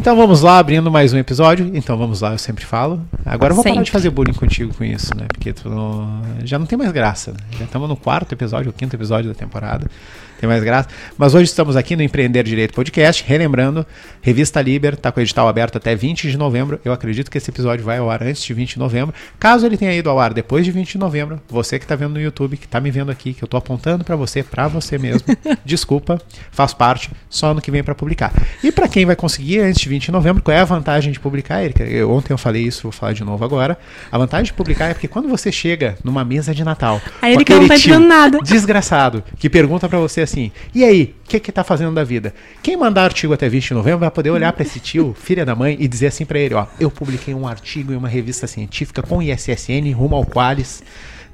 Então vamos lá, abrindo mais um episódio. Então vamos lá, eu sempre falo. Agora eu vou parar Sempre. de fazer bullying contigo com isso, né? Porque tu não- já não tem mais graça. Né? Já estamos no quarto episódio, o quinto episódio da temporada. Tem mais graça. Mas hoje estamos aqui no Empreender Direito Podcast. Relembrando, Revista Liber está com o edital aberto até 20 de novembro. Eu acredito que esse episódio vai ao ar antes de 20 de novembro. Caso ele tenha ido ao ar depois de 20 de novembro, você que está vendo no YouTube, que está me vendo aqui, que eu estou apontando para você, para você mesmo, desculpa, faz parte, só no que vem para publicar. E para quem vai conseguir antes de 20 de novembro, qual é a vantagem de publicar, Erika? Eu, ontem eu falei isso, vou falar de novo agora. A vantagem de publicar é porque quando você chega numa mesa de Natal, A Erika não tá entendendo nada. desgraçado que pergunta pra você assim: "E aí, o que que tá fazendo da vida?". Quem mandar artigo até 20 de novembro vai poder olhar pra esse tio, filha da mãe, e dizer assim pra ele, ó: "Eu publiquei um artigo em uma revista científica com ISSN rumo ao Qualis".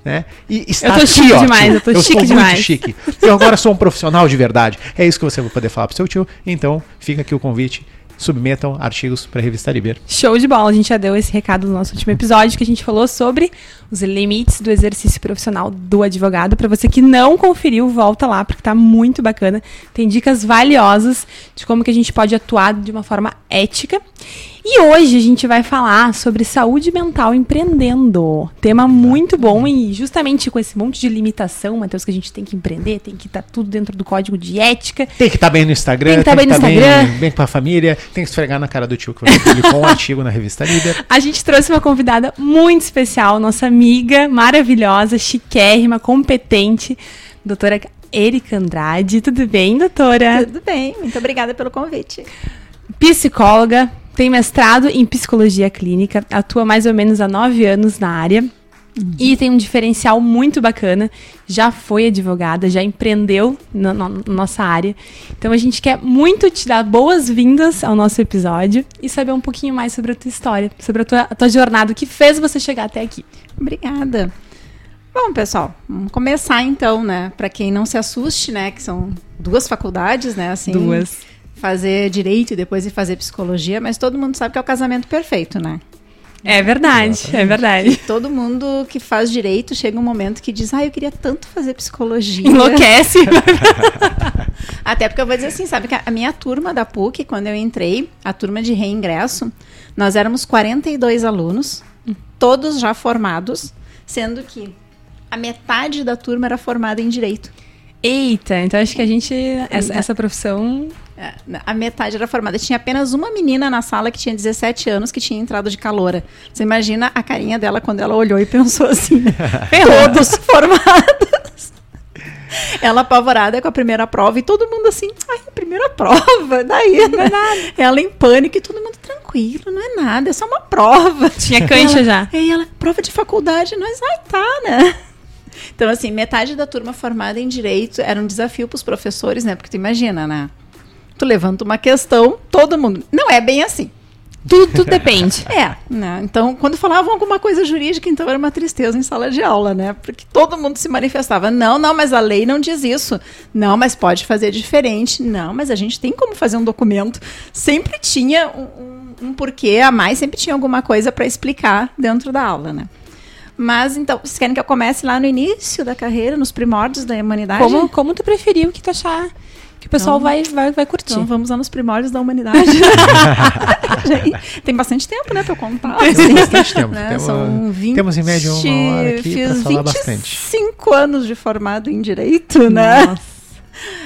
Né? E está Eu tô aqui, chique ó, demais, eu tô eu chique demais. muito chique. Eu agora sou um profissional de verdade. É isso que você vai poder falar pro seu tio. Então, fica aqui o convite. Submetam artigos pra revista Liber. Show de bola, a gente já deu esse recado no nosso último episódio que a gente falou sobre os limites do exercício profissional do advogado. Para você que não conferiu, volta lá porque tá muito bacana. Tem dicas valiosas de como que a gente pode atuar de uma forma ética. E hoje a gente vai falar sobre saúde mental empreendendo. Tema muito bom e justamente com esse monte de limitação, Matheus, que a gente tem que empreender, tem que estar tudo dentro do código de ética. Tem que estar bem no Instagram, Tem que tá bem no tá Instagram. Bem, bem com a família, tem que esfregar na cara do tio que você publicou um artigo na revista Líder. A gente trouxe uma convidada muito especial, nossa amiga maravilhosa, chiquérrima, competente, doutora Erika Andrade. Tudo bem, doutora? Tudo bem, muito obrigada pelo convite. Psicóloga, tem mestrado em psicologia clínica, atua mais ou menos há nove anos na área. E tem um diferencial muito bacana. Já foi advogada, já empreendeu na, na- na nossa área. Então a gente quer muito te dar boas-vindas ao nosso episódio e saber um pouquinho mais sobre a tua história, sobre a tua, a tua jornada, o que fez você chegar até aqui. Obrigada. Bom, pessoal, vamos começar então, né? Para quem não se assuste, né? Que são duas faculdades, né? Assim, Fazer direito e depois ir fazer psicologia, mas todo mundo sabe que é o casamento perfeito, né? É verdade, é verdade. Todo mundo que faz direito chega um momento que diz, ah, eu queria tanto fazer psicologia. Enlouquece. Até porque eu vou dizer assim, sabe que a minha turma da PUC, quando eu entrei, a turma de reingresso, nós éramos 42 alunos, todos já formados, sendo que a metade da turma era formada em direito. Eita, então acho que a gente. Essa, essa profissão. É, A metade era formada. Tinha apenas uma menina na sala que tinha 17 anos que tinha entrado de caloura. Você imagina a carinha dela quando ela olhou e pensou assim: todos formados. Ela apavorada com a primeira prova e todo mundo assim, ai, primeira prova, daí, não é nada. Ela em pânico e todo mundo tranquilo, não é nada, é só uma prova. Tinha cancha já. E ela, prova de faculdade, nós, ai, tá, né? Então, assim, metade da turma formada em direito era um desafio para os professores, né? Porque tu imagina, né? Tu levanta uma questão, todo mundo. Não é bem assim. Tudo, tudo depende. É, né? Então, quando falavam alguma coisa jurídica, então era uma tristeza em sala de aula, né? Porque todo mundo se manifestava. Não, não, mas a lei não diz isso. Não, mas pode fazer diferente. Não, mas a gente tem como fazer um documento. Sempre tinha um, um- um porquê a mais, sempre tinha alguma coisa para explicar dentro da aula, né? Mas então, vocês querem que eu comece lá no início da carreira, nos primórdios da humanidade? Como, como tu preferiu que tu achar que o pessoal Então- vai, vai, vai curtir? Então vamos lá nos primórdios da humanidade. Tem bastante tempo, né, pra eu contar. Assim, bastante tempo. né? Temos, São 20, temos em média uma hora aqui fiz falar bastante. 25 anos de formado em Direito, né?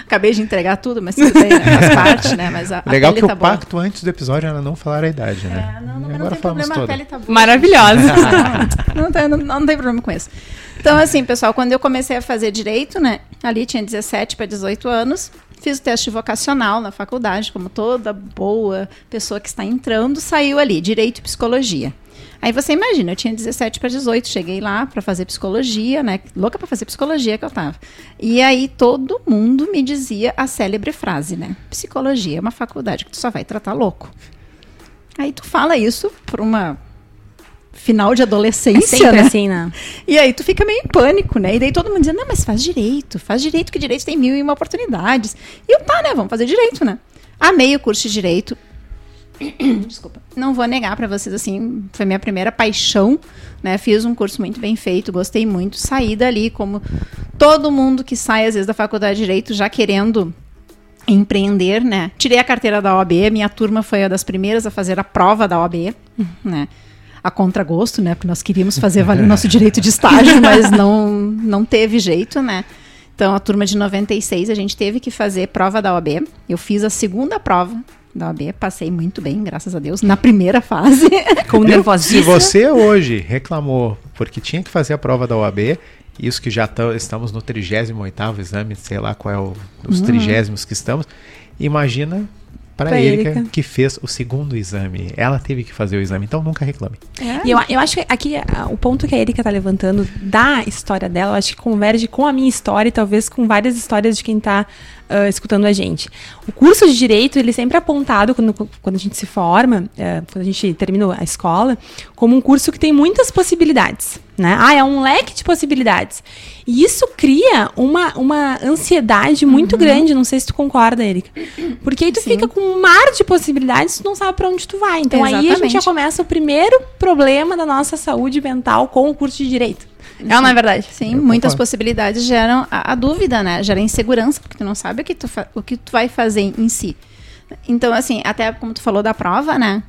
Acabei de entregar tudo, mas tudo bem, faz parte, né? Mas a, a Legal pele que tá o boa. pacto antes do episódio era não falar a idade, né? É, não, não, mas não agora tem problema, a toda. pele tá boa. Maravilhosa. Não, não, tem, não, não tem problema com isso. Então, assim, pessoal, quando eu comecei a fazer direito, né? Ali tinha 17 para 18 anos. Fiz o teste vocacional na faculdade, como toda boa pessoa que está entrando, saiu ali, direito e psicologia. Aí você imagina, eu tinha 17 para 18, cheguei lá para fazer psicologia, né? Louca para fazer psicologia que eu tava. E aí todo mundo me dizia a célebre frase, né? Psicologia é uma faculdade que tu só vai tratar louco. Aí tu fala isso para uma final de É adolescência, sempre né? assim, né? E aí tu fica meio em pânico, né? E daí todo mundo dizendo, não, mas faz direito, faz direito, que direito tem mil e uma oportunidades. E eu, tá, né, vamos fazer direito, né? Amei o curso de direito. Desculpa. Não vou negar pra vocês, assim, foi minha primeira paixão, né? Fiz um curso muito bem feito, gostei muito. Saí dali como todo mundo que sai, às vezes, da faculdade de direito já querendo empreender, né? Tirei a carteira da OAB, minha turma foi uma das primeiras a fazer a prova da OAB, né? A contragosto, né? Porque nós queríamos fazer valer o nosso direito de estágio, mas não, não teve jeito, né? Então, a turma de 96, a gente teve que fazer prova da OAB. Eu fiz a segunda prova da OAB, passei muito bem, graças a Deus, na primeira fase. Com Se nervosismo. você hoje reclamou porque tinha que fazer a prova da OAB, isso que já estamos no 38º exame, sei lá qual é o, os trigésimos que estamos, imagina para Erika Erika. que fez o segundo exame. Ela teve que fazer o exame, então nunca reclame. É. E eu, eu acho que aqui o ponto que a Erika tá levantando da história dela, eu acho que converge com a minha história e talvez com várias histórias de quem tá ah, escutando a gente. O curso de Direito, ele sempre é apontado quando, quando a gente se forma, eh, quando a gente termina a escola, como um curso que tem muitas possibilidades. Né? Ah, é um leque de possibilidades. E isso cria uma, uma ansiedade muito grande, não sei se tu concorda, Erika. Porque aí tu Sim. fica com um mar de possibilidades, tu não sabe pra onde tu vai. Então aí a gente já Exatamente. começa o primeiro problema da nossa saúde mental com o curso de direito. É ou não é verdade? Sim, Eu muitas concordo. possibilidades geram a, a dúvida, né? Gera insegurança, porque tu não sabe o que tu, o que tu vai fazer em si. Então, assim, até como tu falou da prova, né?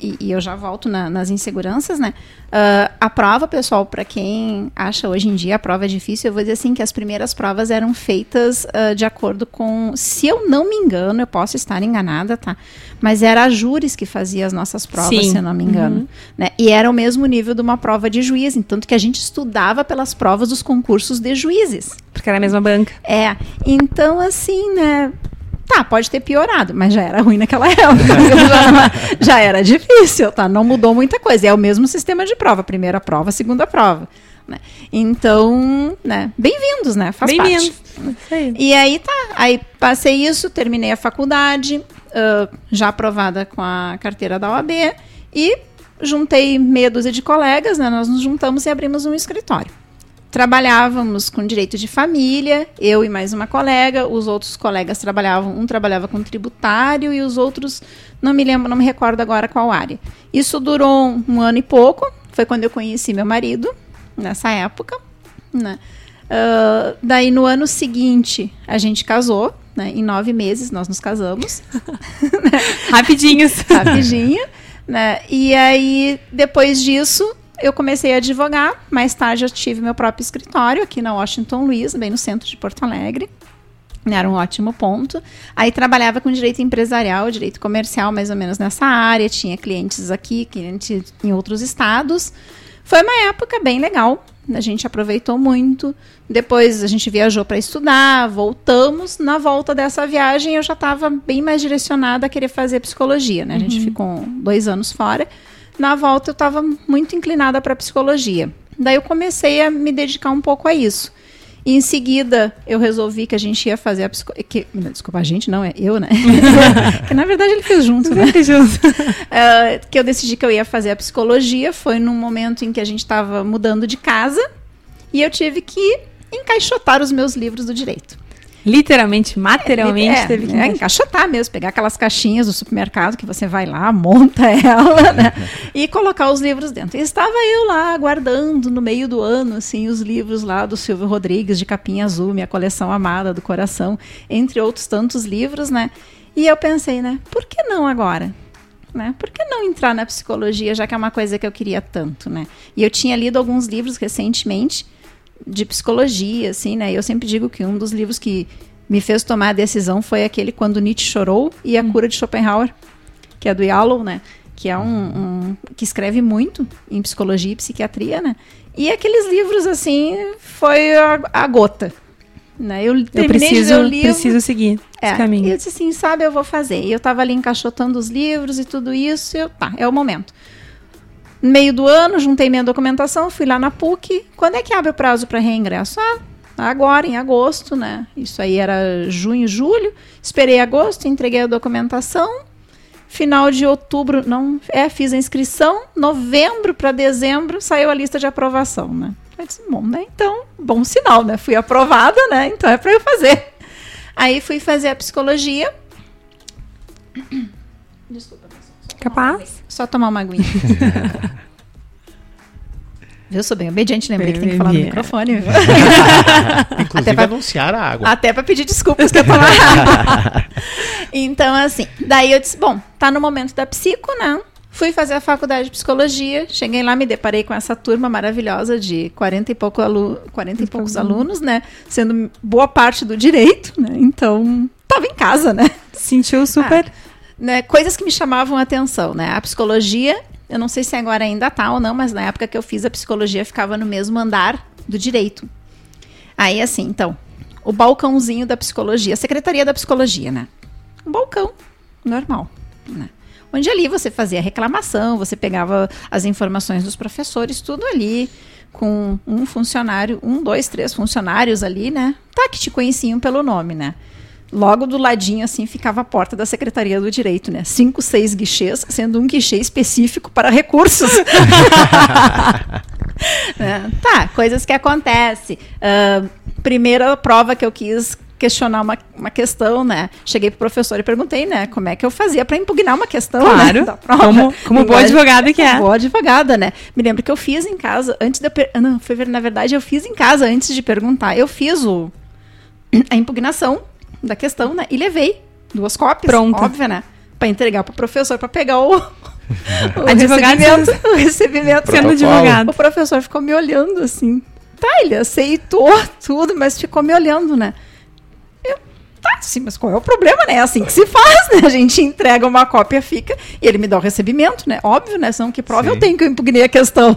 E, e eu já volto na- nas inseguranças, né? Ah, a prova, pessoal, para quem acha hoje em dia a prova é difícil, eu vou dizer assim que as primeiras provas eram feitas ah, de acordo com. Se eu não me engano, eu posso estar enganada, tá? Mas era a júris que fazia as nossas provas, Sim. se eu não me engano. Né? E era o mesmo nível de uma prova de juiz, tanto que a gente estudava pelas provas dos concursos de juízes. Porque era a mesma banca. É, então assim, né? Tá, pode ter piorado, mas já era ruim naquela época. já, não- já era difícil, tá? Não mudou muita coisa. É o mesmo sistema de prova, primeira prova, segunda prova. Né? Então, né? Bem-vindos, né? Faz parte. Isso aí. E aí tá, aí passei isso, terminei a faculdade, ah, já aprovada com a carteira da OAB, e juntei meia dúzia de colegas, né? Nós nos juntamos e abrimos um escritório. Trabalhávamos com direito de família, eu e mais uma colega, os outros colegas trabalhavam, um trabalhava com tributário e os outros, não me lembro, não me recordo agora qual área. Isso durou um ano e pouco, foi quando eu conheci meu marido, nessa época, né? Ah, daí no ano seguinte a gente casou, né? Em nove meses nós nos casamos, Rapidinhos. rapidinho, né? E aí depois disso eu comecei a advogar. Mais tarde eu tive meu próprio escritório aqui na Washington Luiz, bem no centro de Porto Alegre. Era um ótimo ponto. Aí trabalhava com direito empresarial, direito comercial, mais ou menos nessa área. Tinha clientes aqui, clientes em outros estados. Foi uma época bem legal. A gente aproveitou muito. Depois a gente viajou para estudar, voltamos. Na volta dessa viagem eu já estava bem mais direcionada a querer fazer psicologia. Né? A gente ficou dois anos fora. Na volta eu estava muito inclinada para psicologia. Daí eu comecei a me dedicar um pouco a isso. E em seguida, eu resolvi que a gente ia fazer a psicologia. Desculpa, a gente não, é eu, né? que na verdade ele fez junto, né? Ah, que eu decidi que eu ia fazer a psicologia. Foi num momento em que a gente estava mudando de casa e eu tive que encaixotar os meus livros do direito. Literalmente, materialmente, É, teve que. é, encaixotar mesmo, pegar aquelas caixinhas do supermercado que você vai lá, monta ela, né? E colocar os livros dentro. E estava eu lá aguardando no meio do ano, assim, os livros lá do Silvio Rodrigues de capinha azul, minha coleção amada do coração, entre outros tantos livros, né? E eu pensei, né? Por que não agora? Né? Por que não entrar na psicologia, já que é uma coisa que eu queria tanto, né? E eu tinha lido alguns livros recentemente de psicologia, assim, né? Eu sempre digo que um dos livros que me fez tomar a decisão foi aquele Quando Nietzsche Chorou e A Cura de Schopenhauer, que é do Yalom, né? Que é um, um- que escreve muito em psicologia e psiquiatria, né? E aqueles livros, assim, foi a, a gota, né? Eu Eu de preciso, livro, preciso seguir é, esse caminho. E eu disse assim, sabe, eu vou fazer. E eu tava ali encaixotando os livros e tudo isso, e eu, tá, é o momento. No meio do ano, juntei minha documentação, fui lá na PUC. Quando é que abre o prazo para reingresso? Ah, agora, em agosto, né? Isso aí era junho, julho. Esperei agosto, entreguei a documentação. Final de outubro, não, é, fiz a inscrição. Novembro para dezembro saiu a lista de aprovação, né? Eu disse, bom, né? Então, bom sinal, né? Fui aprovada, né? Então é para eu fazer. Aí fui fazer a psicologia. Desculpa. Capaz? Só tomar uma aguinha. Viu? Sou bem obediente, lembrei que tem que falar no obediente. microfone. viu? Inclusive Até pra- anunciar a água. Até pra pedir desculpas que eu tomar água. Então, assim, daí eu disse, bom, tá no momento da psico, né? Fui fazer a faculdade de psicologia, cheguei lá, me deparei com essa turma maravilhosa de 40 e, pouco alu 40 e poucos alunos, né? Sendo boa parte do direito, né? Então, tava em casa, né? Sentiu super. Né, coisas que me chamavam a atenção, né? A psicologia, eu não sei se agora ainda tá ou não, mas na época que eu fiz a psicologia ficava no mesmo andar do direito. Aí assim, então, o balcãozinho da psicologia, a secretaria da psicologia, né? Um balcão normal, né? Onde ali você fazia reclamação, você pegava as informações dos professores, tudo ali com um funcionário, um, dois, três funcionários ali, né? Tá, que te conheciam pelo nome, né? Logo do ladinho, assim, ficava a porta da Secretaria do Direito, né? Cinco, seis guichês, sendo um guichê específico para recursos. Né? Tá, coisas que acontecem. Ah, primeira prova que eu quis questionar uma, uma questão, né? Cheguei pro professor e perguntei, né? Como é que eu fazia para impugnar uma questão, Claro, né? da prova. como- como boa advogada que é. Boa advogada, né? Me lembro que eu fiz em casa, antes de eu... per- Não, foi ver- na verdade, eu fiz em casa antes de perguntar. Eu fiz o... a impugnação da questão, né? E levei duas cópias, Pronto. óbvio, né? Para entregar pro professor, para pegar o... o Advogado recebimento, o recebimento. Sendo advogado. O professor ficou me olhando assim. Tá, ele aceitou tudo, mas ficou me olhando, né? Eu, tá, sim, mas qual é o problema, né? É assim que se faz, né? A gente entrega uma cópia, fica, e ele me dá o recebimento, né? Óbvio, né? Senão que prova Sim. eu tenho que eu impugnei a questão,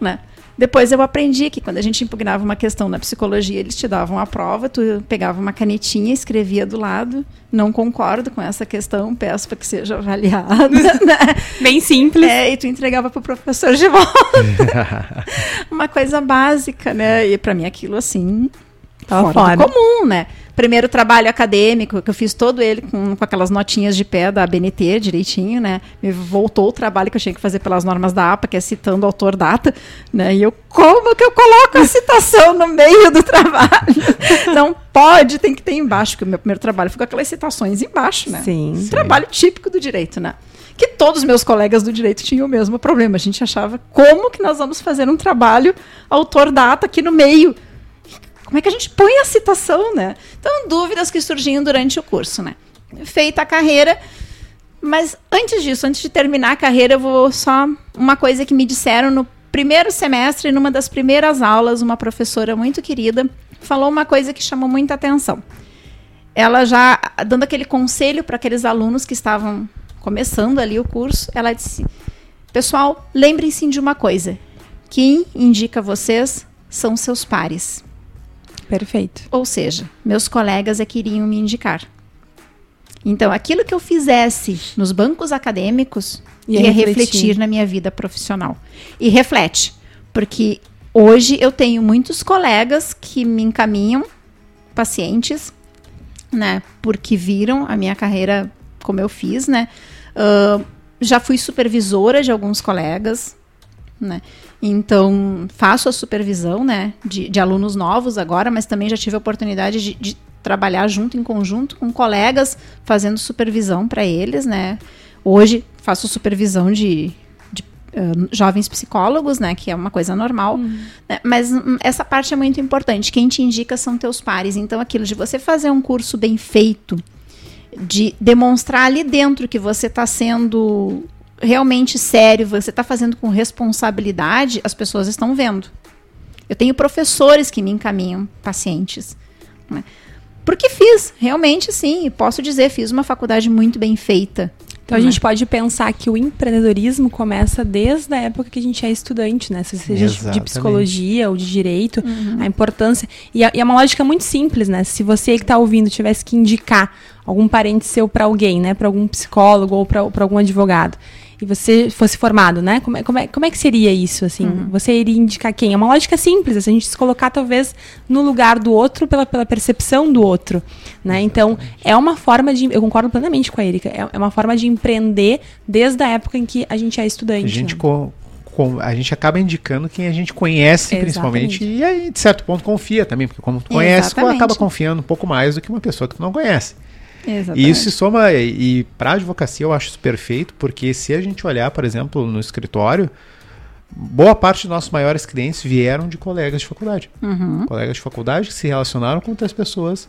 né? Depois eu aprendi que quando a gente impugnava uma questão na psicologia, eles te davam a prova, tu pegava uma canetinha, escrevia do lado, não concordo com essa questão, peço para que seja avaliada, né? Bem simples. É, e tu entregava pro professor de volta. Uma coisa básica, né? E pra mim aquilo assim. Tava fora fora. comum, né? Primeiro trabalho acadêmico, que eu fiz todo ele com, com aquelas notinhas de pé da ABNT direitinho, né? Me voltou o trabalho que eu tinha que fazer pelas normas da APA, que é citando autor data, né? E eu, como que eu coloco a citação no meio do trabalho? Não pode, tem que ter embaixo, porque o meu primeiro trabalho foi com aquelas citações embaixo, né? Sim. Sim. Trabalho típico do direito, né? Que todos os meus colegas do direito tinham o mesmo problema. A gente achava como que nós vamos fazer um trabalho autor-data aqui no meio. Como é que a gente põe a citação, né? Então, dúvidas que surgiam durante o curso, né? Feita a carreira, mas antes disso, antes de terminar a carreira, eu vou só uma coisa que me disseram no primeiro semestre, numa das primeiras aulas, uma professora muito querida falou uma coisa que chamou muita atenção ela já dando aquele conselho para aqueles alunos que estavam começando ali o curso, ela disse: Pessoal, lembrem-se de uma coisa. Quem indica vocês são seus pares. Perfeito. Ou seja, meus colegas é que iriam me indicar. Então, aquilo que eu fizesse nos bancos acadêmicos Ia ia, refletir. refletir. na minha vida profissional. E reflete, porque hoje eu tenho muitos colegas que me encaminham pacientes, né? Porque viram a minha carreira como eu fiz, né? Ah, já fui supervisora de alguns colegas, né? Então, faço a supervisão, né, de, de alunos novos agora, mas também já tive a oportunidade de, de trabalhar junto, em conjunto, com colegas, fazendo supervisão para eles, né. Hoje, faço supervisão de, de ah, jovens psicólogos, né, que é uma coisa normal, né, mas hum, essa parte é muito importante. Quem te indica são teus pares. Então, aquilo de você fazer um curso bem feito, de demonstrar ali dentro que você está sendo realmente sério, você está fazendo com responsabilidade, as pessoas estão vendo. Eu tenho professores que me encaminham pacientes. Né? Porque fiz, realmente sim, e posso dizer, fiz uma faculdade muito bem feita. Então a gente pode pensar que o empreendedorismo começa desde a época que a gente é estudante, né? Se seja de Exatamente. psicologia ou de direito, a importância. E, é- e é uma lógica muito simples, né? Se você que está ouvindo tivesse que indicar algum parente seu para alguém, né? Para algum psicólogo ou para algum advogado. E você fosse formado, né? Como é, como é, como é que seria isso, assim? Você iria indicar quem? É uma lógica simples, assim, a gente se colocar talvez no lugar do outro pela, pela percepção do outro, né? Então, é uma forma de... Eu concordo plenamente com a Erika. É, é uma forma de empreender desde a época em que a gente é estudante. A gente, né? co- co- a gente acaba indicando quem a gente conhece, Exatamente. principalmente, e aí, de certo ponto, confia também, porque como tu conhece, tu acaba confiando um pouco mais do que uma pessoa que tu não conhece. Exatamente. E isso se soma, e, para a advocacia eu acho isso perfeito, porque se a gente olhar, por exemplo, no escritório, boa parte dos nossos maiores clientes vieram de colegas de faculdade. Uhum. Colegas de faculdade que se relacionaram com outras pessoas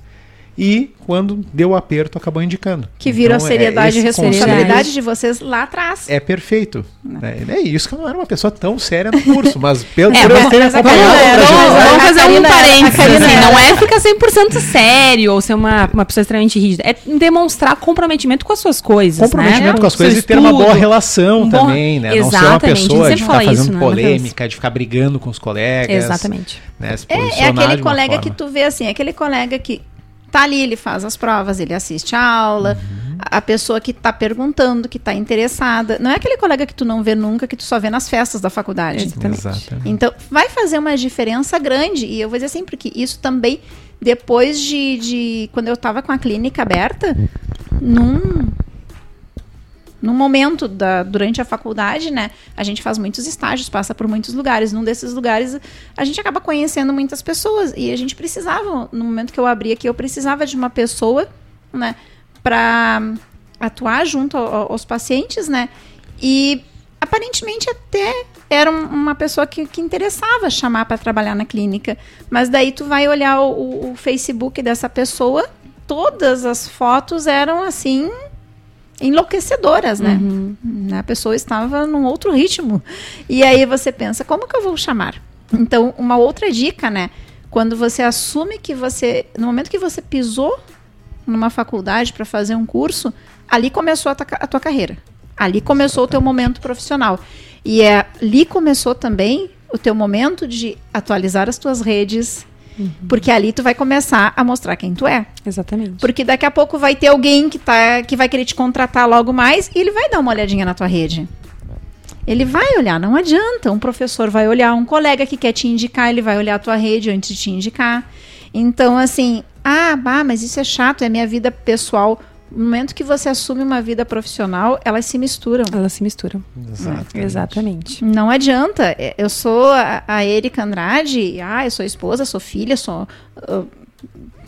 e, quando deu o aperto, acabou indicando. Que viram Então, a seriedade é e responsabilidade de vocês lá atrás. É perfeito. É, é isso que eu não era uma pessoa tão séria no curso, mas pelo É, por eu ter mas acompanhado Vamos, fazer um parênteses, assim, não é ficar 100% sério ou ser uma, uma pessoa extremamente rígida, é demonstrar comprometimento com as suas coisas, comprometimento né? com as coisas Seu e ter uma boa relação Um bom- também, né? Não ser uma Exatamente, a gente pessoa de ficar fazendo isso, né, polêmica, de ficar brigando com os colegas. Exatamente. Né? Se É, é posicionar aquele de uma colega que forma. tu vê assim, aquele colega que tá ali, ele faz as provas, ele assiste a aula, Uhum. a pessoa que tá perguntando, que tá interessada. Não é aquele colega que tu não vê nunca, que tu só vê nas festas da faculdade. Exatamente. Exatamente. Então, vai fazer uma diferença grande. E eu vou dizer assim, porque isso também, depois de. de quando eu estava com a clínica aberta, num. Num momento da, durante a faculdade, né? A gente faz muitos estágios, passa por muitos lugares. Num desses lugares, a gente acaba conhecendo muitas pessoas. E a gente precisava, no momento que eu abri aqui, eu precisava de uma pessoa, né? Para atuar junto ao- aos pacientes, né? E aparentemente até era um- uma pessoa que, que interessava chamar para trabalhar na clínica. Mas daí tu vai olhar o- o Facebook dessa pessoa, todas as fotos eram assim enlouquecedoras, né? A pessoa estava num outro ritmo. E aí você pensa, como que eu vou chamar? Então, uma outra dica, né? Quando você assume que você, no momento que você pisou numa faculdade para fazer um curso, ali começou a, a tua carreira. Ali começou o teu momento profissional. E é, ali começou também o teu momento de atualizar as tuas redes, porque ali tu vai começar a mostrar quem tu é. Exatamente. Porque daqui a pouco vai ter alguém que, tá, que vai querer te contratar logo mais e ele vai dar uma olhadinha na tua rede. Ele vai olhar, não adianta. Um professor vai olhar, um colega que quer te indicar, ele vai olhar a tua rede antes de te indicar. Então, assim, ah, bah, mas isso é chato, é minha vida pessoal. No momento que você assume uma vida profissional, elas se misturam. Elas se misturam. Exatamente. Exatamente. Não adianta. É, Eu sou a, a Erika Andrade, ah, eu sou esposa, sou filha, sou. ah,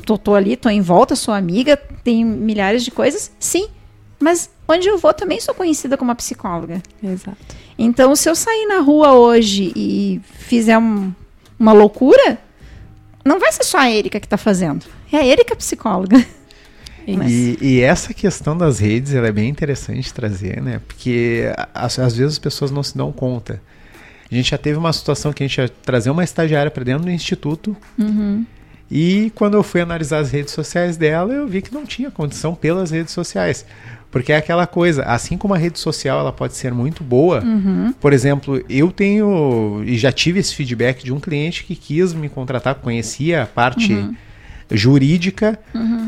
tô, tô ali, tô em volta, sou amiga, tenho milhares de coisas. Sim. Mas onde eu vou também sou conhecida como uma psicóloga. Exato. Então, se eu sair na rua hoje e fizer um- uma loucura, não vai ser só a Erika que tá fazendo. É a Erika psicóloga. E, e essa questão das redes é bem interessante trazer, né? Porque às, às vezes as pessoas não se dão conta. A gente já teve uma situação que a gente ia trazer uma estagiária para dentro do instituto e quando eu fui analisar as redes sociais dela, eu vi que não tinha condição pelas redes sociais. Porque é aquela coisa, assim como a rede social ela pode ser muito boa, por exemplo, eu tenho e já tive esse feedback de um cliente que quis me contratar, conhecia a parte jurídica,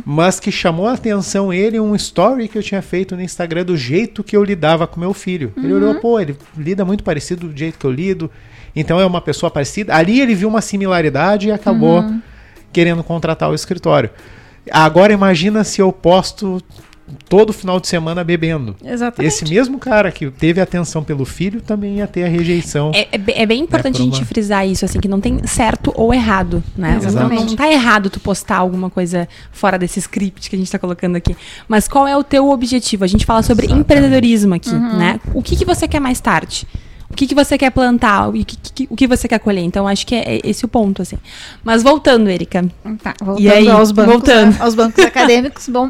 mas que chamou a atenção ele um story que eu tinha feito no Instagram do jeito que eu lidava com meu filho. Ele olhou, pô, ele lida muito parecido do jeito que eu lido, então é uma pessoa parecida. Ali ele viu uma similaridade e acabou querendo contratar o escritório. Agora imagina se eu posto todo final de semana bebendo. Exatamente. Esse mesmo cara que teve atenção pelo filho também ia ter a rejeição. É, é, é bem importante por a gente uma- frisar isso, assim, que não tem certo ou errado, né? Não, Exatamente. não tá errado tu postar alguma coisa fora desse script que a gente tá colocando aqui. Mas qual é o teu objetivo? A gente fala sobre Exatamente. empreendedorismo aqui, né? O que, que você quer mais tarde? O que, que você quer plantar? O que, que- o que você quer colher? Então, acho que é, esse o ponto, assim. Mas voltando, Erika. Tá, voltando E aí? aos bancos, Voltando. aos bancos acadêmicos, bom,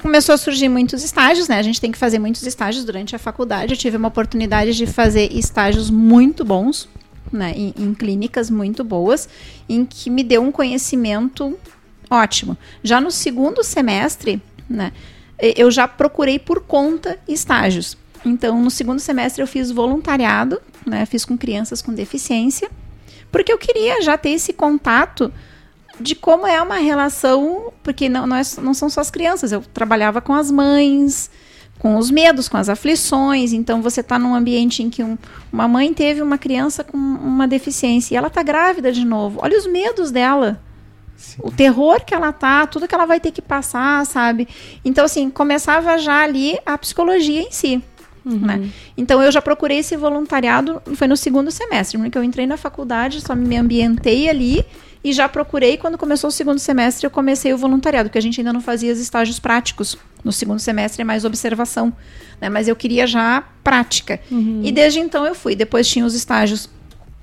começou a surgir muitos estágios, né? A gente tem que fazer muitos estágios durante a faculdade. Eu tive uma oportunidade de fazer estágios muito bons, né? Em, em clínicas muito boas, em que me deu um conhecimento ótimo. Já no segundo semestre, né? Eu já procurei por conta estágios. Então, no segundo semestre eu fiz voluntariado, né? Fiz com crianças com deficiência, porque eu queria já ter esse contato de como é uma relação, porque não, não, é- não são só as crianças, eu trabalhava com as mães, com os medos, com as aflições, então você está num ambiente em que um- uma mãe teve uma criança com uma deficiência e ela está grávida de novo, olha os medos dela, o terror que ela tá, tudo que ela vai ter que passar, sabe? Então, assim, começava já ali a psicologia em si. Né? Então eu já procurei esse voluntariado, foi no segundo semestre, porque eu entrei na faculdade, só me ambientei ali e já procurei. Quando começou o segundo semestre, eu comecei o voluntariado, porque a gente ainda não fazia os estágios práticos. No segundo semestre é mais observação, né? Mas eu queria já prática. Uhum. E desde então eu fui. Depois tinha os estágios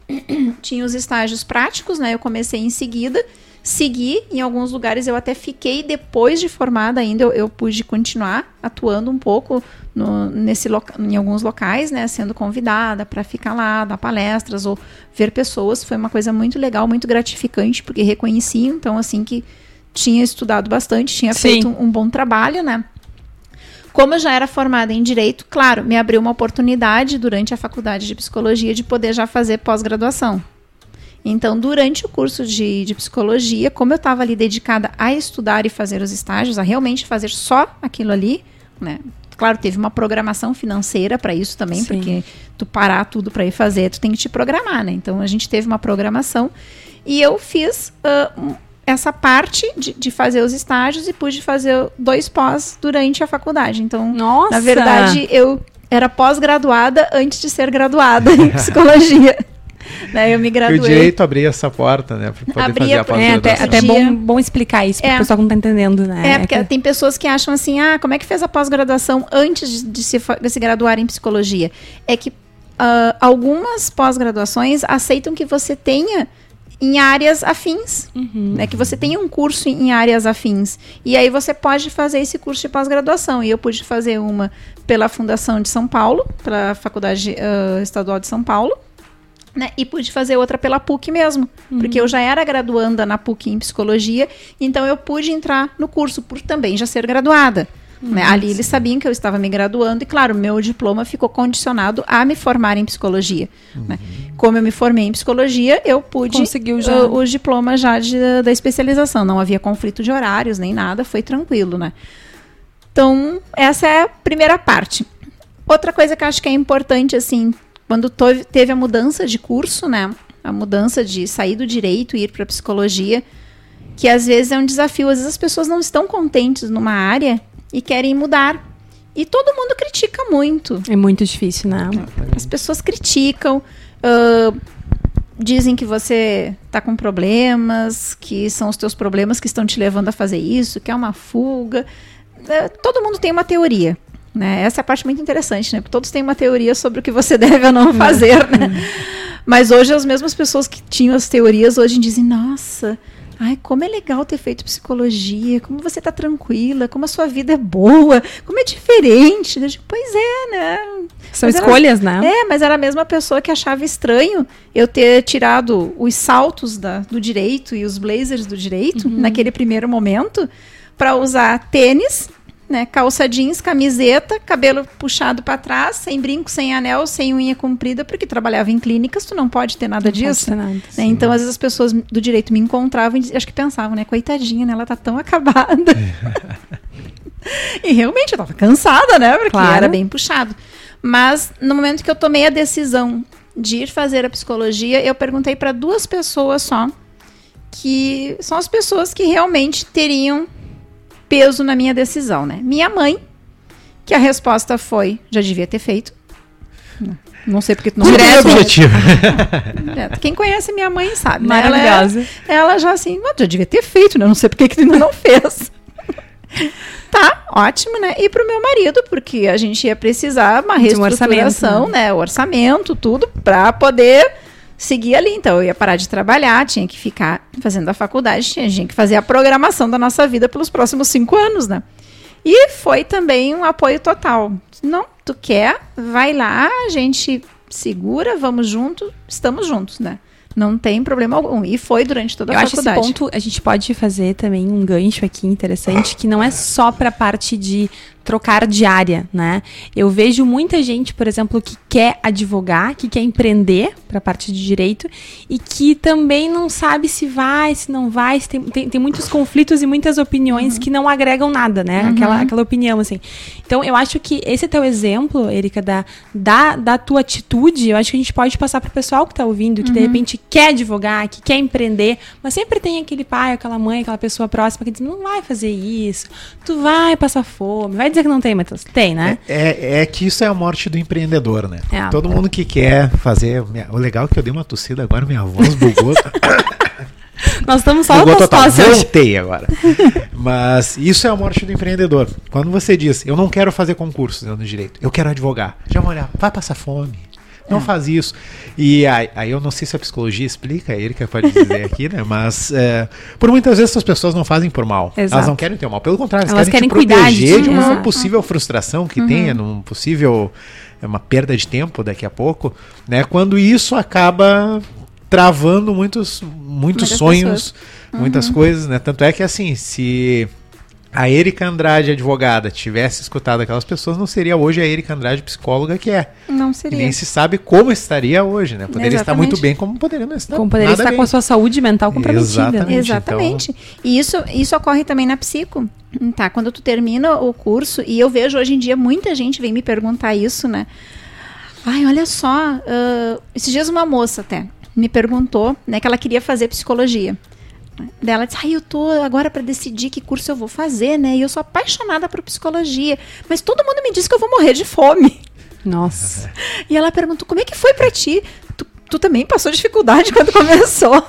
tinha os estágios práticos, né? Eu comecei em seguida, segui em alguns lugares eu até fiquei depois de formada ainda eu, eu pude continuar atuando um pouco no, nesse em alguns locais, né, sendo convidada para ficar lá, dar palestras ou ver pessoas, foi uma coisa muito legal, muito gratificante, porque reconheci, então assim que tinha estudado bastante, tinha Sim. feito um, um bom trabalho, né? Como eu já era formada em direito, claro, me abriu uma oportunidade durante a faculdade de psicologia de poder já fazer pós-graduação. Então, durante o curso de, de psicologia, como eu estava ali dedicada a estudar e fazer os estágios, a realmente fazer só aquilo ali, né? Claro, teve uma programação financeira para isso também, Sim. porque tu parar tudo para ir fazer, tu tem que te programar, né? Então a gente teve uma programação e eu fiz uh, essa parte de, de, fazer os estágios e pude fazer dois pós durante a faculdade. Então, Nossa. na verdade, eu era pós-graduada antes de ser graduada em psicologia. né, eu me graduei. E o direito abria essa porta, né? Para poder abria, fazer a é, até, até bom, bom explicar isso, o é. pessoal que não está entendendo, né? É, porque é que... tem pessoas que acham assim, ah, como é que fez a pós-graduação antes de, de, se, de se graduar em psicologia? É que uh, algumas pós-graduações aceitam que você tenha em áreas afins, uhum. né? Que você tenha um curso em áreas afins. E aí você pode fazer esse curso de pós-graduação. E eu pude fazer uma pela Fundação de São Paulo, pela Faculdade uh, Estadual de São Paulo, né? E pude fazer outra pela PUC mesmo, uhum. porque eu já era graduanda na PUC em psicologia, então eu pude entrar no curso por também já ser graduada. Né? Ali eles sabiam que eu estava me graduando e, claro, meu diploma ficou condicionado a me formar em psicologia. Uhum. Né? Como eu me formei em psicologia, eu pude Conseguiu já. Uh, os diplomas já de, da especialização. Não havia conflito de horários nem nada, foi tranquilo, né? Então, essa é a primeira parte. Outra coisa que eu acho que é importante, assim, quando teve a mudança de curso, né? A mudança de sair do direito e ir para psicologia, que às vezes é um desafio. Às vezes as pessoas não estão contentes numa área e querem mudar. E todo mundo critica muito. É muito difícil, né? As pessoas criticam, uh, dizem que você está com problemas, que são os teus problemas que estão te levando a fazer isso, que é uma fuga. Uh, todo mundo tem uma teoria. Né? Essa é a parte muito interessante, né? Porque todos têm uma teoria sobre o que você deve ou não uhum. fazer, né? Mas hoje as mesmas pessoas que tinham as teorias hoje dizem, nossa, Ai, como é legal ter feito psicologia, como você está tranquila, como a sua vida é boa, como é diferente. Digo, pois é, né? São mas escolhas, era, né? É, mas era a mesma pessoa que achava estranho eu ter tirado os saltos da, do direito e os blazers do direito, uhum. naquele primeiro momento, para usar tênis né? Calça jeans, camiseta, cabelo puxado para trás, sem brinco, sem anel, sem unha comprida, porque trabalhava em clínicas, tu não pode ter nada não disso. Ter nada, né? Então, às vezes as pessoas do direito me encontravam e acho que pensavam, né? Coitadinha, né? Ela tá tão acabada. e realmente eu tava cansada, né? Porque claro. era bem puxado. Mas no momento que eu tomei a decisão de ir fazer a psicologia, eu perguntei para duas pessoas só, que são as pessoas que realmente teriam peso na minha decisão, né? Minha mãe, que a resposta foi, já devia ter feito. Não sei porque tu não Direto. objetivo. É, quem conhece minha mãe sabe. Né? Maravilhosa. Né? Ela, ela, já assim, já devia ter feito, né? Não sei porque que tu ainda não fez. tá, ótimo, né? E pro meu marido, porque a gente ia precisar uma reestruturação, um né? né? O orçamento, tudo, para poder seguir ali. Então, eu ia parar de trabalhar, tinha que ficar fazendo a faculdade, tinha, tinha que fazer a programação da nossa vida pelos próximos cinco anos, né? E foi também um apoio total. Não, tu quer, vai lá, a gente segura, vamos junto, estamos juntos, né? Não tem problema algum. E foi durante toda a Eu faculdade. Eu acho esse ponto, a gente pode fazer também um gancho aqui interessante, que não é só para a parte de trocar de área, né? Eu vejo muita gente, por exemplo, que quer advogar, que quer empreender para a parte de direito e que também não sabe se vai, se não vai, se tem, tem, tem muitos conflitos e muitas opiniões uhum. que não agregam nada, né? Uhum. Aquela, aquela opinião, assim. Então, eu acho que esse teu exemplo, Erika, da, da, da tua atitude, eu acho que a gente pode passar para o pessoal que está ouvindo, que uhum. de repente quer advogar, que quer empreender, mas sempre tem aquele pai, aquela mãe, aquela pessoa próxima que diz, não vai fazer isso, tu vai passar fome, vai dizer que não tem, Matheus? Tem, né? É, é, é, que isso é a morte do empreendedor, né? É. Todo mundo que quer fazer. O legal é que eu dei uma tossida agora, minha voz bugou. Nós estamos só no total. Voltei agora. Mas isso é a morte do empreendedor. Quando você diz, eu não quero fazer concurso do direito, eu quero advogar. Já vão olhar, vai passar fome. Não faz isso. E aí, aí eu não sei se a psicologia explica, é ele que pode dizer aqui, né? Mas é, por muitas vezes as pessoas não fazem por mal. Exato. Elas não querem ter mal. Pelo contrário, elas, Elas querem, querem te cuidar de de uma exato. possível frustração que tenha, num possível é uma perda de tempo daqui a pouco, né? Quando isso acaba travando muitos muitos Muitas sonhos, muitas coisas, né? Tanto é que assim, se a Erika Andrade, advogada, tivesse escutado aquelas pessoas, não seria hoje a Erika Andrade, psicóloga que é. Não E seria. nem se sabe como estaria hoje, né? Poderia estar muito Exatamente. bem, como poderia não estar. Como poderia nada estar bem. com a sua saúde mental comprometida. né? Exatamente. Exatamente. E isso, isso ocorre também na psico. Tá, quando tu termina o curso, e eu vejo hoje em dia muita gente vem me perguntar isso, né? Ai, olha só, ah, esses dias uma moça até me perguntou, né, que ela queria fazer psicologia. Daí ela disse, ai, eu tô agora para decidir que curso eu vou fazer, né? E eu sou apaixonada por psicologia, mas todo mundo me diz que eu vou morrer de fome. Nossa. E ela perguntou: como é que foi pra ti? Tu, tu também passou dificuldade quando começou?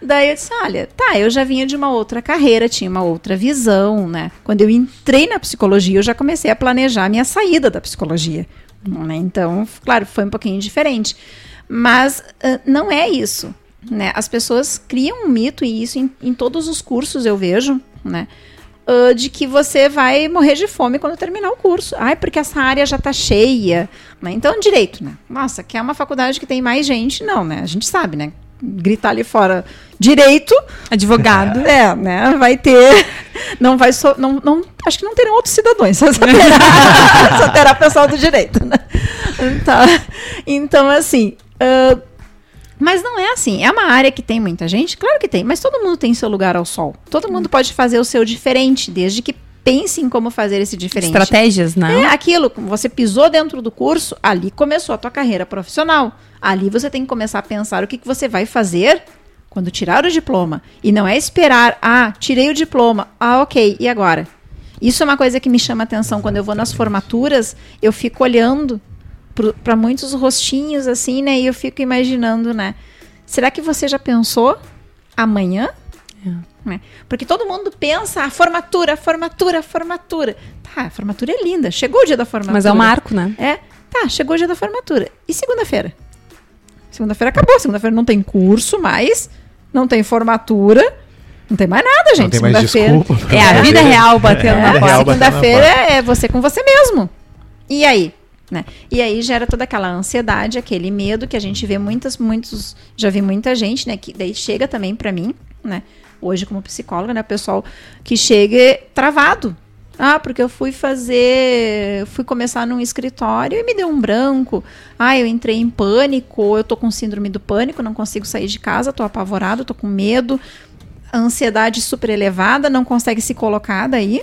Daí eu disse: olha, tá, eu já vinha de uma outra carreira, tinha uma outra visão, né? Quando eu entrei na psicologia, eu já comecei a planejar a minha saída da psicologia. né? Então, claro, foi um pouquinho diferente. Mas ah, não é isso. Né? As pessoas criam um mito, e isso em, em todos os cursos eu vejo, né? ah, de que você vai morrer de fome quando terminar o curso. Ai, porque essa área já tá cheia. Né? Então, direito, né? Nossa, que é uma faculdade que tem mais gente. Não, né? A gente sabe, né? Gritar ali fora direito, Advogado. é, né? Vai ter. Não vai. So, não, não, acho que não terão outros cidadãos. Só terá, só terá pessoal do direito, né? Tá. Então, assim. ah, mas não é assim. É uma área que tem muita gente? Claro que tem. Mas todo mundo tem seu lugar ao sol. Todo mundo pode fazer o seu diferente, desde que pense em como fazer esse diferente. Estratégias, né? É aquilo, você pisou dentro do curso, ali começou a tua carreira profissional. Ali você tem que começar a pensar o que, que você vai fazer quando tirar o diploma. E não é esperar, ah, tirei o diploma, ah, ok, e agora? Isso é uma coisa que me chama atenção quando eu vou nas formaturas, eu fico olhando para muitos rostinhos assim, né? E eu fico imaginando, né? Será que você já pensou amanhã? Né? Porque todo mundo pensa, a formatura, a formatura, a formatura. Tá, a formatura é linda. Chegou o dia da formatura. Mas é um marco, né? É, tá, chegou o dia da formatura. E segunda-feira? Segunda-feira acabou. Segunda-feira não tem curso mais, não tem formatura, não tem mais nada, gente. Não tem mais Segunda-feira- É a vida real batendo É, na porta. Segunda-feira é você com você mesmo. E aí? Né? E aí gera toda aquela ansiedade, aquele medo que a gente vê muitas, muitos, já vi muita gente, né? Que daí chega também pra mim, né? Hoje como psicóloga, né? Pessoal que chega travado. Ah, porque eu fui fazer, fui começar num escritório e me deu um branco. Ah, eu entrei em pânico, eu tô com síndrome do pânico, não consigo sair de casa, tô apavorado, tô com medo. Ansiedade super elevada, não consegue se colocar daí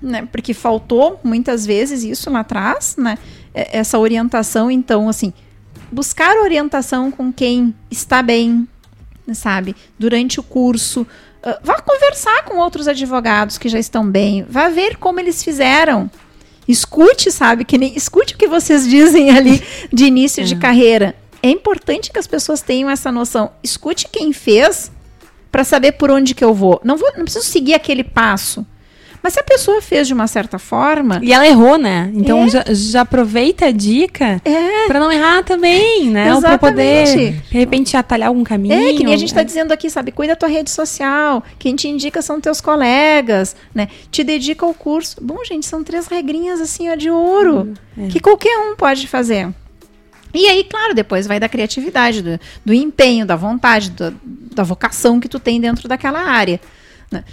né? Porque faltou muitas vezes isso lá atrás, né? É- Essa orientação, então, assim, buscar orientação com quem está bem, sabe? Durante o curso, Ah, vá conversar com outros advogados que já estão bem, vá ver como eles fizeram. Escute, sabe? Que nem escute o que vocês dizem ali de início de carreira. É importante que as pessoas tenham essa noção. Escute quem fez para saber por onde que eu vou. Não vou, não preciso seguir aquele passo. Mas se a pessoa fez de uma certa forma, E ela errou, né? Então É. já, já aproveita a dica é, pra não errar também, né? Ou pra poder, Exatamente. de repente, atalhar algum caminho. É, que nem a gente está É. dizendo aqui, sabe? Cuida da tua rede social. Quem te indica são teus colegas, né? Te dedica ao curso. Bom, gente, são três regrinhas assim, ó, de ouro. Que qualquer um pode fazer. E aí, claro, depois vai da criatividade, do, do empenho, da vontade, do- da vocação que tu tem dentro daquela área. né?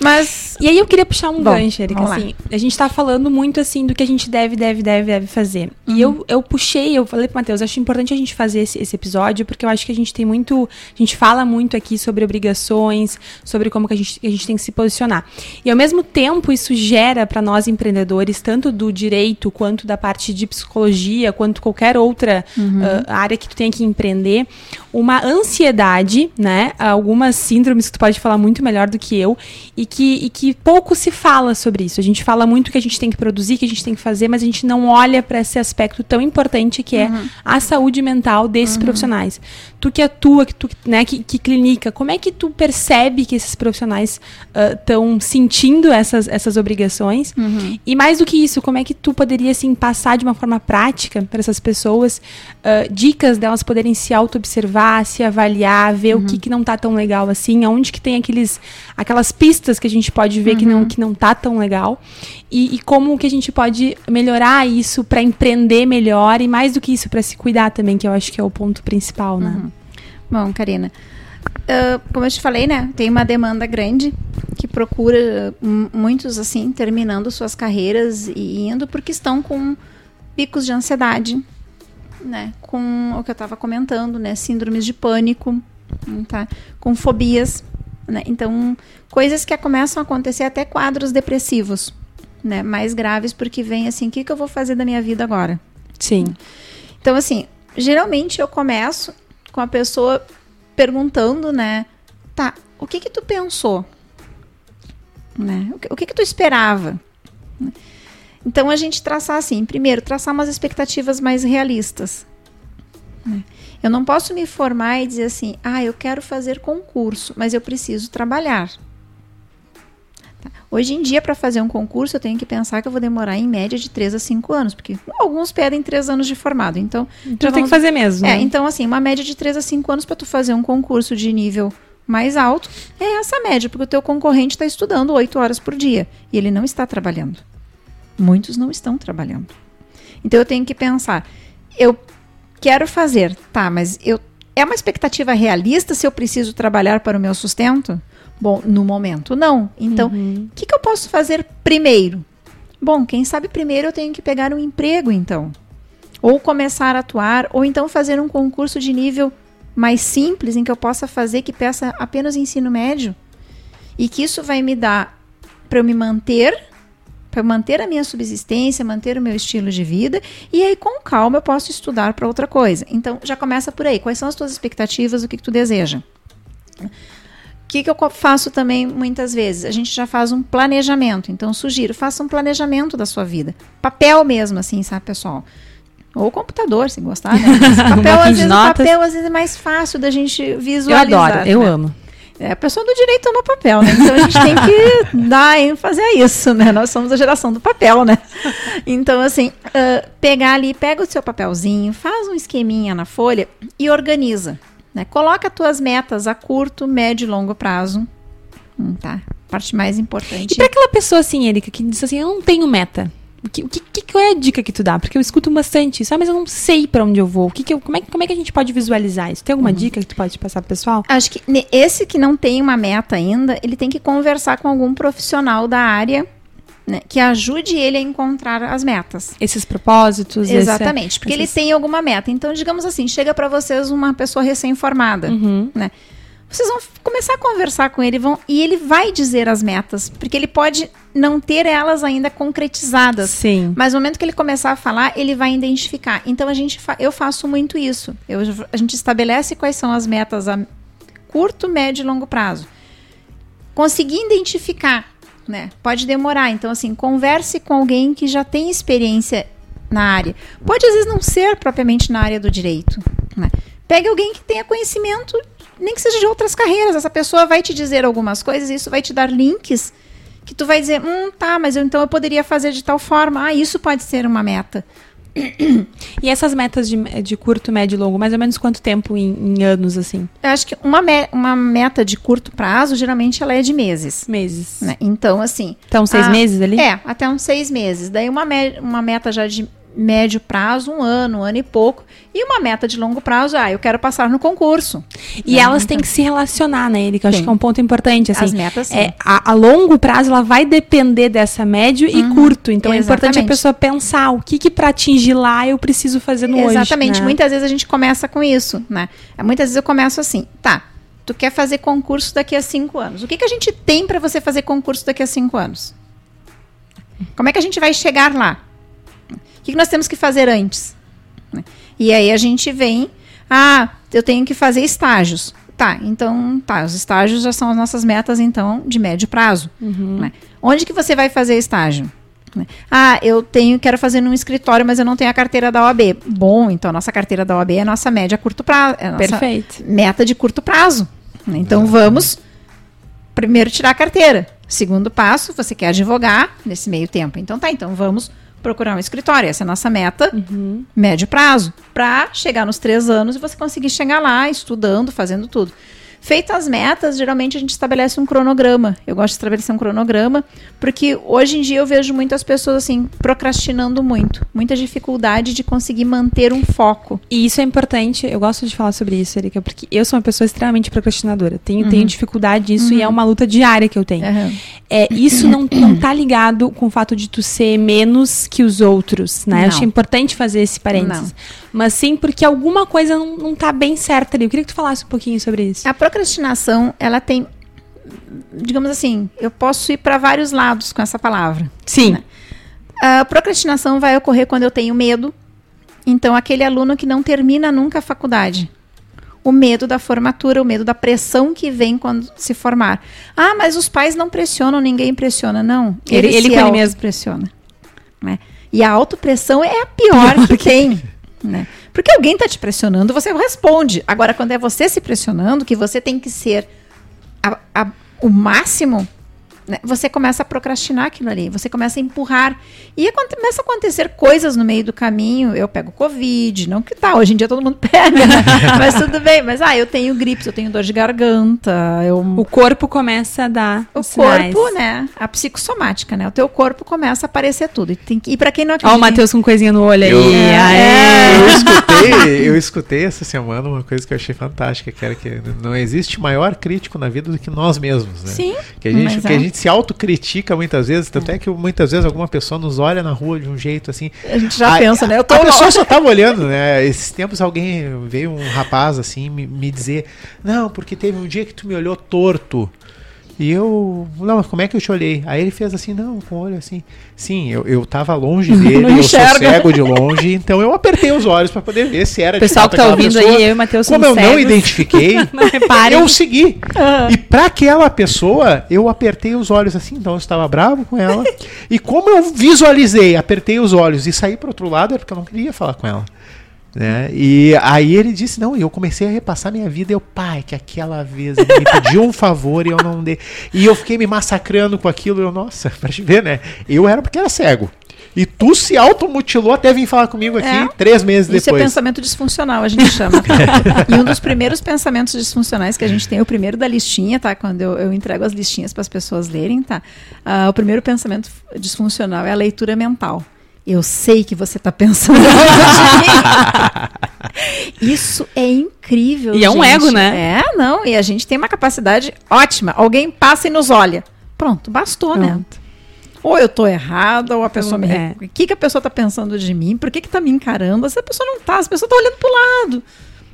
Mas. E aí eu queria puxar um Bom, gancho, Erika, assim, a gente tá falando muito, assim, do que a gente deve, deve, deve, deve fazer. Uhum. E eu, eu puxei, eu falei pro Matheus, acho importante a gente fazer esse, esse episódio, porque eu acho que a gente tem muito, a gente fala muito aqui sobre obrigações, sobre como que a gente, a gente tem que se posicionar. E ao mesmo tempo, isso gera para nós empreendedores, tanto do direito, quanto da parte de psicologia, quanto qualquer outra Uhum. ah, área que tu tenha que empreender, uma ansiedade, né? Algumas síndromes que tu pode falar muito melhor do que eu e que, e que pouco se fala sobre isso. A gente fala muito que a gente tem que produzir, que a gente tem que fazer, mas a gente não olha para esse aspecto tão importante que é uhum. a saúde mental desses uhum. profissionais. Tu que atua, que tu, né, que, que clínica, como é que tu percebe que esses profissionais estão uh, sentindo essas, essas obrigações? Uhum. E mais do que isso, como é que tu poderia assim passar de uma forma prática para essas pessoas uh, dicas delas poderem se auto-observar, se avaliar, ver uhum. o que, uhum. que não tá tão legal assim, aonde que tem aqueles, aquelas pistas que a gente pode ver uhum. que, não, uhum. que não tá tão legal e, e como que a gente pode melhorar isso para empreender melhor e mais do que isso para se cuidar também, que eu acho que é o ponto principal, né? Uhum. Bom, Karina, uh, como eu te falei, né, tem uma demanda grande que procura muitos assim terminando suas carreiras e indo porque estão com picos de ansiedade, né, com o que eu estava comentando, né, síndromes de pânico, tá, com fobias, né, então coisas que começam a acontecer até quadros depressivos, né, mais graves porque vem assim, o que, que eu vou fazer da minha vida agora? Sim. Então assim, geralmente eu começo com a pessoa perguntando, né, tá, o que que tu pensou? Né? O que, o que que tu esperava? Então a gente traçar assim, primeiro, traçar umas expectativas mais realistas. Né? Eu não posso me formar e dizer assim, ah, eu quero fazer concurso, mas eu preciso trabalhar. Tá? Hoje em dia, para fazer um concurso, eu tenho que pensar que eu vou demorar em média de 3 a 5 anos, porque alguns pedem 3 anos de formado. Então, então tem que fazer mesmo. É, né? então assim, uma média de 3 a 5 anos para tu fazer um concurso de nível mais alto é essa média, porque o teu concorrente está estudando 8 horas por dia e ele não está trabalhando. Muitos não estão trabalhando. Então eu tenho que pensar, eu quero fazer, tá, mas eu é uma expectativa realista se eu preciso trabalhar para o meu sustento? Bom, no momento não. Então, o uhum. que, que eu posso fazer primeiro? Bom, quem sabe primeiro eu tenho que pegar um emprego, então. Ou começar a atuar, ou então fazer um concurso de nível mais simples, em que eu possa fazer que peça apenas ensino médio. E que isso vai me dar para eu me manter para manter a minha subsistência, manter o meu estilo de vida, e aí com calma eu posso estudar para outra coisa. Então já começa por aí. Quais são as tuas expectativas, o que, que tu deseja? O que, que eu faço também muitas vezes? A gente já faz um planejamento. Então, sugiro, faça um planejamento da sua vida. Papel mesmo, assim, sabe, pessoal? Ou computador, se gostar, né? papel, às vezes, papel, às vezes, é mais fácil da gente visualizar. Eu adoro, eu né? amo. É, a pessoa do direito toma papel, né? Então a gente tem que dar ênfase a isso, né? Nós somos a geração do papel, né? Então, assim, uh, pegar ali, pega o seu papelzinho, faz um esqueminha na folha e organiza. Né? Coloca as tuas metas a curto, médio e longo prazo. Hum, tá? Parte mais importante. E para aquela pessoa assim, Erika, que diz assim, eu não tenho meta. O que, que, que, é a dica que tu dá? Porque eu escuto bastante isso. Ah, mas eu não sei para onde eu vou. O que, que eu, como, é, como é que a gente pode visualizar isso? Tem alguma uhum. dica que tu pode passar pro pessoal? Acho que esse que não tem uma meta ainda, ele tem que conversar com algum profissional da área né, que ajude ele a encontrar as metas. Esses propósitos. Exatamente, esse, porque esses... ele tem alguma meta. Então, digamos assim, chega para vocês uma pessoa recém-formada, uhum. né? Vocês vão começar a conversar com ele vão, e ele vai dizer as metas, porque ele pode não ter elas ainda concretizadas. Sim. Mas no momento que ele começar a falar, ele vai identificar. Então a gente fa eu faço muito isso. Eu, a gente estabelece quais são as metas a curto, médio e longo prazo. Conseguir identificar, né? Pode demorar. Então assim, converse com alguém que já tem experiência na área. Pode às vezes não ser propriamente na área do direito, né? Pegue alguém que tenha conhecimento nem que seja de outras carreiras. Essa pessoa vai te dizer algumas coisas, isso vai te dar links que tu vai dizer, hum, tá, mas eu, então eu poderia fazer de tal forma. Ah, isso pode ser uma meta. E essas metas de, de curto, médio e longo, mais ou menos quanto tempo em, em anos, assim? Eu acho que uma, me, uma meta de curto prazo, geralmente ela é de meses. Meses. Né? Então, assim. Então, seis a, meses ali? É, até uns seis meses. Daí uma, me, uma meta já de médio prazo, um ano, um ano e pouco, e uma meta de longo prazo, ah, eu quero passar no concurso. E né? elas então, têm que se relacionar, né, Erika? Acho que é um ponto importante. Assim, As metas, sim. É, a, a, longo prazo, ela vai depender dessa médio uhum, e curto. Então, exatamente. é importante a pessoa pensar o que, que para atingir lá eu preciso fazer no exatamente. hoje. Exatamente. Né? Muitas vezes a gente começa com isso, né? Muitas vezes eu começo assim, tá, tu quer fazer concurso daqui a cinco anos. O que, que a gente tem para você fazer concurso daqui a cinco anos? Como é que a gente vai chegar lá? Que, que nós temos que fazer antes? E aí a gente vem, Ah, eu tenho que fazer estágios. Tá, então, tá, os estágios já são as nossas metas, então, de médio prazo. Né? Onde que você vai fazer estágio? Ah, eu tenho, quero fazer num escritório, mas eu não tenho a carteira da OAB. Bom, então nossa carteira da OAB é a nossa média a curto prazo. É a nossa Perfeito. meta de curto prazo. né? Então vamos primeiro tirar a carteira. Segundo passo, você quer advogar nesse meio tempo. Então tá, então vamos procurar um escritório. Essa é a nossa meta, médio prazo, para chegar nos três anos e você conseguir chegar lá estudando, fazendo tudo. Feitas as metas, geralmente a gente estabelece um cronograma. Eu gosto de estabelecer um cronograma, porque hoje em dia eu vejo muitas pessoas assim procrastinando muito, muita dificuldade de conseguir manter um foco. E isso é importante, eu gosto de falar sobre isso, Erika, porque eu sou uma pessoa extremamente procrastinadora. Tenho, tenho dificuldade nisso e é uma luta diária que eu tenho. Aham. É, isso não, não tá ligado com o fato de tu ser menos que os outros, né? Não. Eu Acho importante fazer esse parênteses. Mas sim porque alguma coisa não, não tá bem certa ali. Eu queria que tu falasse um pouquinho sobre isso. A procrastinação, ela tem, digamos assim, eu posso ir para vários lados com essa palavra. Sim. A procrastinação vai ocorrer quando eu tenho medo. Então, aquele aluno que não termina nunca a faculdade. O medo da formatura, o medo da pressão que vem quando se formar. Ah, mas os pais não pressionam, ninguém pressiona. Não, Ele- ele com ele mesmo. pressiona. Né? E a autopressão é a pior que tem. Né? Porque alguém está te pressionando, você responde. Agora, quando é você se pressionando, que você tem que ser a- a- o máximo, né, você começa a procrastinar aquilo ali, você começa a empurrar. E começa a acontecer coisas no meio do caminho. Eu pego Covid, não que tá, hoje em dia todo mundo pega, né? mas tudo bem. Mas, ah, eu tenho gripe, eu tenho dor de garganta, eu... O corpo começa a dar O os sinais. corpo, né? A psicossomática, né? O teu corpo começa a aparecer tudo. E, tem que- e para quem não Ó, acredita... o Matheus com coisinha no olho aí. Eu- Aê! Eu escutei, eu escutei essa semana uma coisa que eu achei fantástica, que era que não existe maior crítico na vida do que nós mesmos, né? Sim, Que a gente, mas que é. a gente se autocritica muitas vezes, tanto é que muitas vezes alguma pessoa nos olha na rua de um jeito assim. A gente já a, pensa, né? Eu tô a pessoa só tava olhando, né? Esses tempos alguém veio um rapaz assim me, me dizer: Não, porque teve um dia que tu me olhou torto. E eu. Não, mas como é que eu te olhei? Aí ele fez assim, não, com o olho assim. Sim, eu, eu tava longe dele, Não eu sou cego de longe, então eu apertei os olhos pra poder ver se era O pessoal fato que tá ouvindo pessoa. aí, eu e Matheus Como eu não cegos. identifiquei, Não reparem. eu segui. E pra aquela pessoa, eu apertei os olhos assim, então eu estava bravo com ela. e como eu visualizei, apertei os olhos e saí pro outro lado, é porque eu não queria falar com ela. Né? E aí ele disse, não, e eu comecei a repassar minha vida, eu, pai, que aquela vez ele me pediu um favor e eu não dei. E eu fiquei me massacrando com aquilo, eu, nossa, pra te ver, né? Eu era porque era cego. E tu se automutilou até vir falar comigo aqui É. três meses Isso é depois. pensamento disfuncional, a gente chama. e um dos primeiros pensamentos disfuncionais que a gente tem, o primeiro da listinha, tá? Quando eu, eu entrego as listinhas para as pessoas lerem, tá? Ah, o primeiro pensamento disfuncional é a leitura mental. Eu sei que você está pensando. Isso é incrível. E é um ego, né? É, não. E a gente tem uma capacidade ótima. Alguém passa e nos olha. Pronto, bastou, né? Pronto. Ou eu tô errada, ou a pessoa me. é. O que, que a pessoa tá pensando de mim? Por que, que tá me encarando? Essa pessoa não tá, essa pessoa tá olhando pro lado.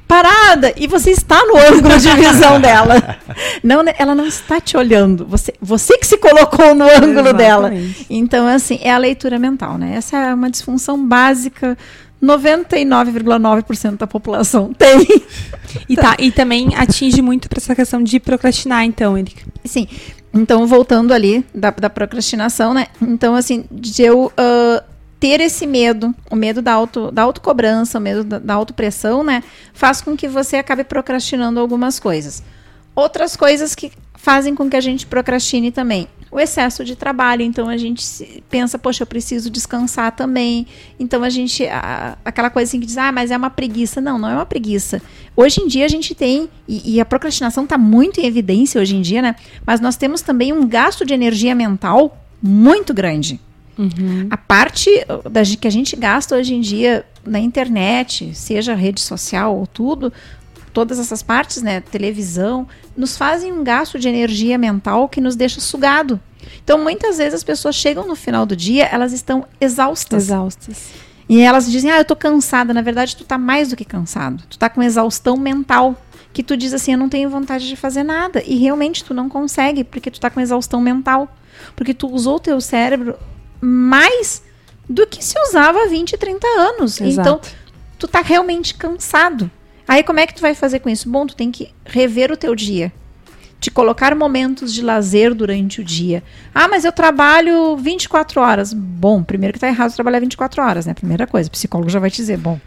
Parada! E você está no ângulo de visão dela. Não, né, ela não está te olhando. Você, você que se colocou no ângulo dela. Então, assim, é a leitura mental, né? Essa é uma disfunção básica. 99,9% da população tem. E, tá, e também atinge muito pra essa questão de procrastinar, então, Erika. Sim. Então, voltando ali da, da procrastinação, né? Então, assim, de eu ah, ter esse medo, o medo da, auto, da autocobrança, o medo da, da autopressão, né? Faz com que você acabe procrastinando algumas coisas. Outras coisas que fazem com que a gente procrastine também. O excesso de trabalho, então a gente pensa, poxa, eu preciso descansar também. Então a gente, a- aquela coisa assim que diz, ah, mas é uma preguiça. Não, não é uma preguiça. Hoje em dia a gente tem, e, e a procrastinação está muito em evidência hoje em dia, né? Mas nós temos também um gasto de energia mental muito grande. A parte da, que a gente gasta hoje em dia na internet, seja rede social ou tudo, todas essas partes, né, televisão, nos fazem um gasto de energia mental que nos deixa sugado. Então, muitas vezes as pessoas chegam no final do dia, elas estão exaustas. Exaustas. E elas dizem, ah, eu tô cansada. Na verdade, tu tá mais do que cansado. Tu tá com exaustão mental. Que tu diz assim, eu não tenho vontade de fazer nada. E realmente tu não consegue, porque tu tá com exaustão mental. Porque tu usou o teu cérebro mais do que se usava há 20, 30 anos. Exato. Então, tu tá realmente cansado. Aí como é que tu vai fazer com isso? Bom, tu tem que rever o teu dia. Te colocar momentos de lazer durante o dia. Ah, mas eu trabalho 24 horas. Bom, primeiro que tá errado trabalhar 24 horas, né? Primeira coisa, o psicólogo já vai te dizer, bom.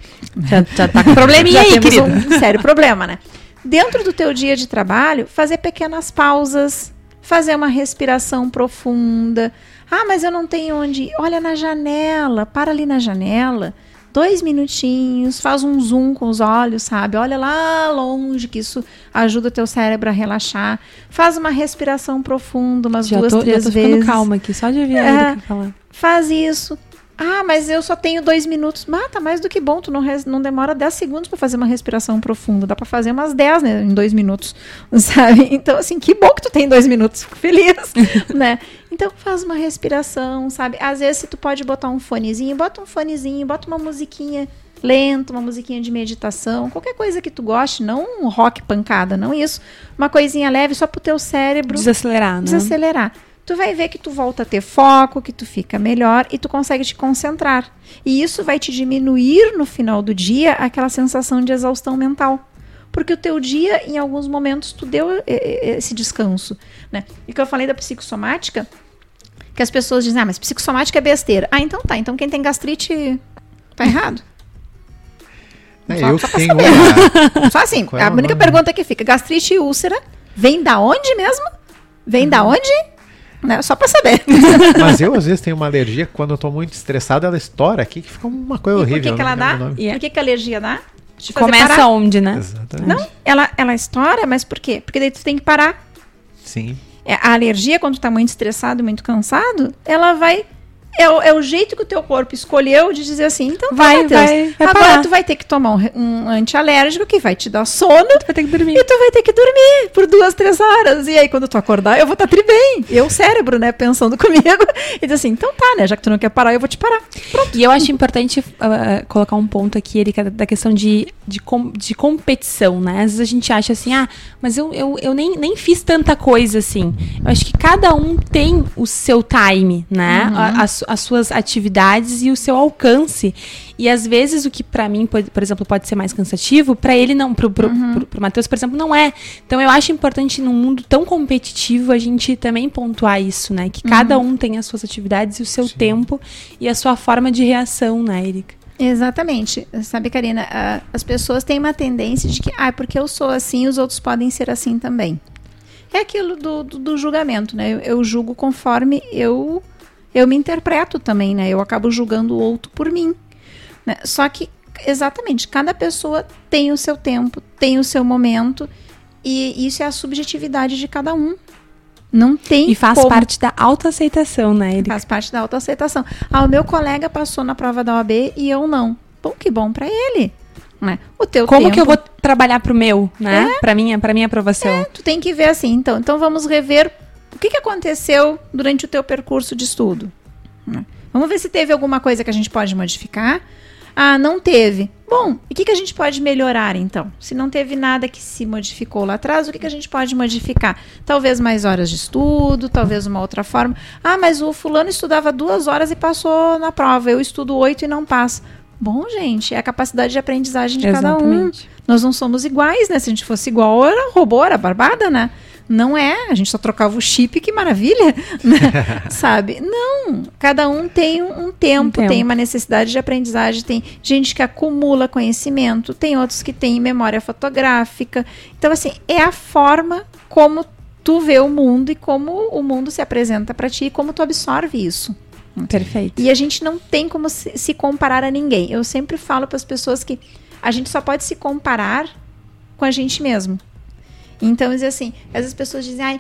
Já, já tá com probleminha aí, querido. um sério problema, né? Dentro do teu dia de trabalho, fazer pequenas pausas, fazer uma respiração profunda. Ah, mas eu não tenho onde. ir. Olha na janela, para ali na janela, dois minutinhos, faz um zoom com os olhos, sabe? Olha lá longe, que isso ajuda o teu cérebro a relaxar. Faz uma respiração profunda, umas Já duas, tô, já três tô ficando vezes. calma aqui, só de ouvir É. falar. Faz isso. Ah, mas eu só tenho dois minutos. Ah, tá mais do que bom. Tu não, não demora 10 segundos para fazer uma respiração profunda. Dá para fazer umas 10, né? Em dois minutos, sabe? Então, assim, que bom que tu tem dois minutos. Fico feliz, né? Então, faz uma respiração, sabe? Às vezes, se tu pode botar um fonezinho, bota um fonezinho, bota uma musiquinha lenta, uma musiquinha de meditação, qualquer coisa que tu goste, não um rock pancada, não isso. Uma coisinha leve só pro teu cérebro Desacelerar, né? desacelerar. Tu vai ver que tu volta a ter foco, que tu fica melhor e tu consegue te concentrar. E isso vai te diminuir no final do dia aquela sensação de exaustão mental. Porque o teu dia, em alguns momentos, tu deu eh, eh, esse descanso. Né? E que eu falei da psicossomática, que as pessoas dizem, ah, mas psicossomática é besteira. Ah, então tá. Então quem tem gastrite tá errado. É, Só- eu só tenho uma. Só assim, é a única nome? pergunta que fica, gastrite e úlcera, vem da onde mesmo? Vem Uhum. da onde? Né? Só pra saber. Mas eu, às vezes, tenho uma alergia que quando eu tô muito estressado, ela estoura aqui, que fica uma coisa E horrível. por que, que ela não dá? E é- Por que, que a alergia dá? Começa parar. onde, né? Exatamente. Não, ela, ela estoura, mas por quê? Porque daí tu tem que parar. Sim. É, a alergia, quando tu tá muito estressado, muito cansado, ela vai. É o, é o jeito que o teu corpo escolheu de dizer assim, então tá, Vai, Matheus, vai, vai agora parar. tu vai ter que tomar um, um antialérgico que vai te dar sono Vai ter que dormir. e tu vai ter que dormir por duas, três horas. E aí, quando tu acordar, eu vou estar tri bem. Eu, o cérebro, né, pensando comigo. E diz assim, então tá, né, já que tu não quer parar, eu vou te parar. E eu acho importante ah, colocar um ponto aqui, Erika, da questão de, de, com- de competição, né? Às vezes a gente acha assim, ah, mas eu, eu, eu nem, nem fiz tanta coisa assim. Eu acho que cada um tem o seu time, né? A- As, as suas atividades e o seu alcance. E às vezes o que pra mim, pode- por exemplo, pode ser mais cansativo, pra ele não, pro, pro, pro, pro Matheus, por exemplo, não é. Então eu acho importante num mundo tão competitivo a gente também pontuar isso, né? Que cada um tem as suas atividades e o seu tempo e a sua forma de reação, né, Erika? Exatamente. Sabe, Karina, as pessoas têm uma tendência de que, ah, porque eu sou assim, os outros podem ser assim também. É aquilo do, do, do julgamento, né? Eu, eu julgo conforme eu, eu me interpreto também, né? Eu acabo julgando o outro por mim. né? Só que, exatamente, cada pessoa tem o seu tempo, tem o seu momento, e isso é a subjetividade de cada um. Não tem E faz como. parte da autoaceitação, né, Erika? Faz parte da autoaceitação. Ah, o meu colega passou na prova da OAB e eu não. Bom, que bom pra ele. Né? O teu Como tempo, que eu vou trabalhar pro meu, né? Pra minha, pra minha aprovação. Tu tem que ver assim, então. Então vamos rever o que, que aconteceu durante o teu percurso de estudo. né? Vamos ver se teve alguma coisa que a gente pode modificar. Ah, não teve. Bom, e o que, que a gente pode melhorar então? Se não teve nada que se modificou lá atrás, o que, que a gente pode modificar? Talvez mais horas de estudo, talvez uma outra forma. Ah, mas o fulano estudava duas horas e passou na prova. Eu estudo oito e não passo. Bom, gente, é a capacidade de aprendizagem de cada um. Exatamente. Nós não somos iguais, né? Se a gente fosse igual, era robô, era barbada, né? Não é, a gente só trocava o chip, que maravilha, né? sabe? Não, cada um tem um, um tempo, Um tempo. tem uma necessidade de aprendizagem, tem gente que acumula conhecimento, tem outros que têm memória fotográfica. Então, assim, é a forma como tu vê o mundo e como o mundo se apresenta para ti e como tu absorve isso. Perfeito. E a gente não tem como se, se comparar a ninguém. Eu sempre falo para as pessoas que a gente só pode se comparar com a gente mesmo. Então, assim, às vezes as pessoas dizem, ai,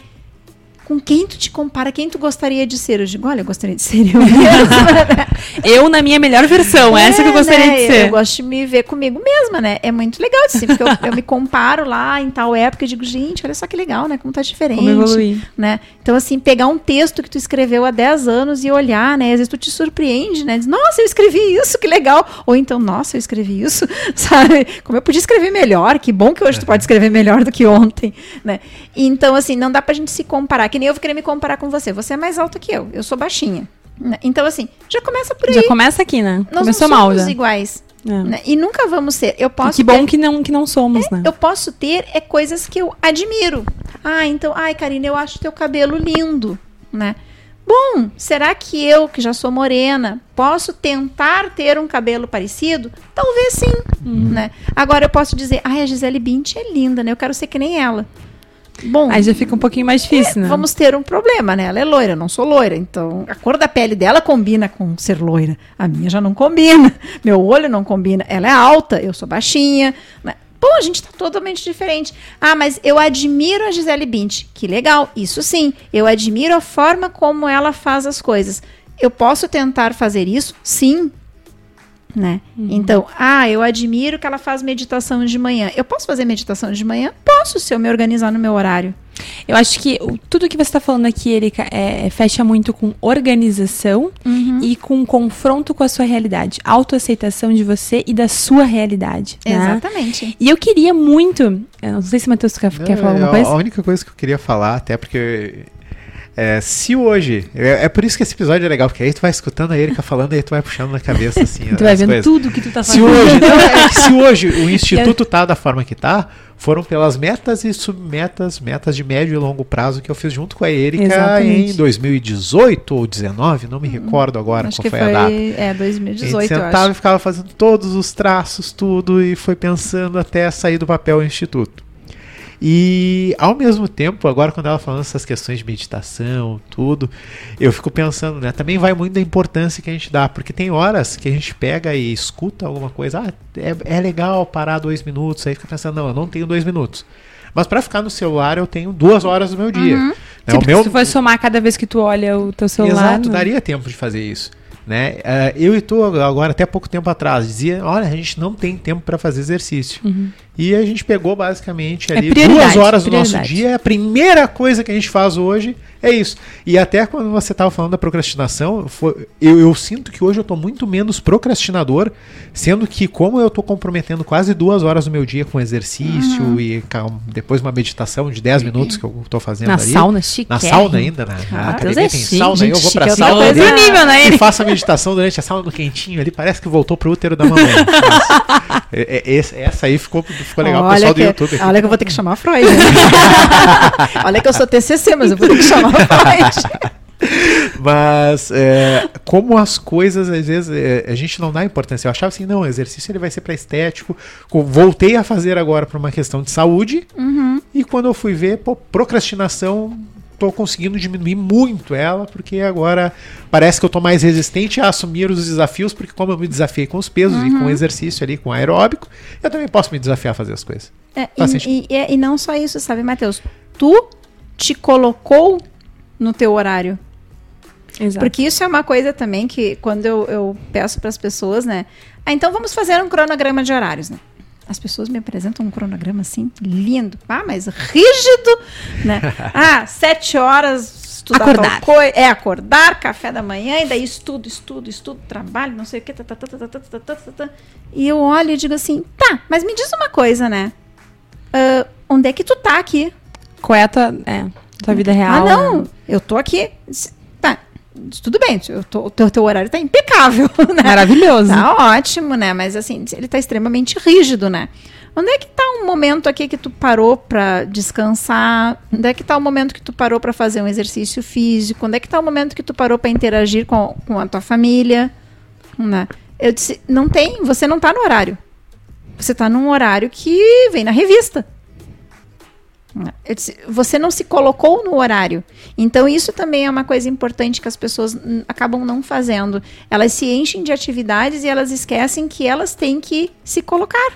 com quem tu te compara, quem tu gostaria de ser? Eu digo, olha, eu gostaria de ser eu mesma. né? Eu na minha melhor versão, essa que eu É, gostaria né? de ser. Eu gosto de me ver comigo mesma, né? É muito legal assim, porque eu, eu me comparo lá em tal época e digo, gente, olha só que legal, né? Como tá diferente. Como evoluir. Né? Então, assim, pegar um texto que tu escreveu há 10 anos e olhar, né? Às vezes tu te surpreende, né? Diz, nossa, eu escrevi isso, que legal. Ou então, nossa, eu escrevi isso, sabe? Como eu podia escrever melhor, que bom que hoje tu pode escrever melhor do que ontem, né? Então, assim, não dá pra gente se comparar, que nem eu vou querer me comparar com você. Você é mais alta que eu, eu sou baixinha. Então, assim, já começa por aí. Já começa aqui, né? Nós Começou não mal somos já. iguais. É. né? E nunca vamos ser. Eu E posso que bom ter- que não, que não somos, né? eu posso ter é coisas que eu admiro. Ah, então, ai, Karina, eu acho teu cabelo lindo, né? Bom, será que eu, que já sou morena, posso tentar ter um cabelo parecido? Talvez sim, né? Agora eu posso dizer, ai, a Gisele Bint é linda, né? Eu quero ser que nem ela. Bom, Aí já fica um pouquinho mais difícil, né? vamos ter um problema, né? Ela é loira, eu não sou loira. Então, a cor da pele dela combina com ser loira. A minha já não combina. Meu olho não combina. Ela é alta, eu sou baixinha. né? Pô, a gente tá totalmente diferente. Ah, mas eu admiro a Gisele Bint. Que legal, isso sim. Eu admiro a forma como ela faz as coisas. Eu posso tentar fazer isso? Sim. Né? Então, ah, eu admiro que ela faz meditação de manhã. Eu posso fazer meditação de manhã? Posso, se eu me organizar no meu horário. Eu acho que o- tudo que você está falando aqui, Erika, é, fecha muito com organização Uhum. e com confronto com a sua realidade. Autoaceitação de você e da sua realidade. né? Exatamente. E eu queria muito. eu não sei se o Matheus quer, quer falar alguma É, coisa. A única coisa que eu queria falar, até porque. É, se hoje. É, é por isso que esse episódio é legal, porque aí tu vai escutando a Erika falando e aí tu vai puxando na cabeça assim. tu vai vendo coisas. tudo que tu tá Se fazendo. hoje, não, é se hoje o instituto tá da forma que tá, foram pelas metas e submetas, metas de médio e longo prazo que eu fiz junto com a Erika em 2018 ou 19, não me recordo agora Hum, Acho qual que foi, foi, a data. é, A gente 2018, eu sentava e ficava fazendo todos os traços, tudo, e foi pensando até sair do papel o instituto. E ao mesmo tempo, agora quando ela falando essas questões de meditação, tudo, eu fico pensando, né? Também vai muito da importância que a gente dá, porque tem horas que a gente pega e escuta alguma coisa, ah, é, é legal parar dois minutos, aí fica pensando, não, eu não tenho dois minutos. Mas para ficar no celular eu tenho duas horas do meu dia. Né, Tipo, o meu, Se for somar cada vez que tu olha o teu celular. Exato, né? daria tempo de fazer isso. Né? Eh, eu e tu, agora, até pouco tempo atrás, dizia: olha, a gente não tem tempo para fazer exercício. E a gente pegou basicamente. É ali prioridade, duas horas do nosso dia. A primeira coisa que a gente faz hoje é isso. E até quando você estava falando da procrastinação, foi- eu, eu sinto que hoje eu estou muito menos procrastinador, sendo que, como eu estou comprometendo quase duas horas do meu dia com exercício Uhum. e calma, depois uma meditação de 10 minutos que eu estou fazendo Na ali. sauna, chique. Na sauna ainda, né? Ah, Na Deus é tem chique, sauna, gente eu vou pra chique, é sauna coisa ali nível, né, e faço a meditação durante a sauna no quentinho ali, parece que voltou pro útero da mamãe. Nossa. É- é- essa aí ficou, ficou legal pro pessoal do que, YouTube. olha que eu vou ter que chamar a Freud. né? olha que eu sou TCC, mas eu vou ter que chamar a Freud. Mas é, como as coisas, às vezes, é, a gente não dá importância. Eu achava assim, não, o exercício ele vai ser para estético. Co- Voltei a fazer agora para uma questão de saúde. E quando eu fui ver, pô, procrastinação, tô conseguindo diminuir muito ela, porque agora parece que eu tô mais resistente a assumir os desafios, porque como eu me desafiei com os pesos e com o exercício ali, com o aeróbico, eu também posso me desafiar a fazer as coisas. É, e, e- e- e não só isso, sabe, Matheus? Tu te colocou no teu horário. Exato. Porque isso é uma coisa também que quando eu, eu peço para as pessoas, né? Ah, então vamos fazer um cronograma de horários, né? As pessoas me apresentam um cronograma assim, lindo. Ah, mas rígido, né? Ah, sete horas estudar Acordar. tal coisa. É, acordar, café da manhã, e daí estudo, estudo, estudo, trabalho, não sei o que. Tá, tá, tá, tá, tá, tá, tá, tá, tá, tá. E eu olho e digo assim, tá, mas me diz uma coisa, né? Ah, onde é que tu tá aqui? Qual é a tua, é, tua vida real? Ah, não, né? eu tô aqui. Tudo bem, tô- o teu, teu horário tá impecável, né? Maravilhoso. Tá ótimo, né? Mas assim, ele tá extremamente rígido, né? Onde é que tá um momento aqui que tu parou pra descansar? Onde é que tá o momento que tu parou pra fazer um exercício físico? Onde é que tá o momento que tu parou pra interagir com, com a tua família? Né? Eu disse, não tem, você não tá no horário. Você tá num horário que vem na revista. Disse, você não se colocou no horário. Então, isso também é uma coisa importante que as pessoas acabam não fazendo. Elas se enchem de atividades e elas esquecem que elas têm que se colocar.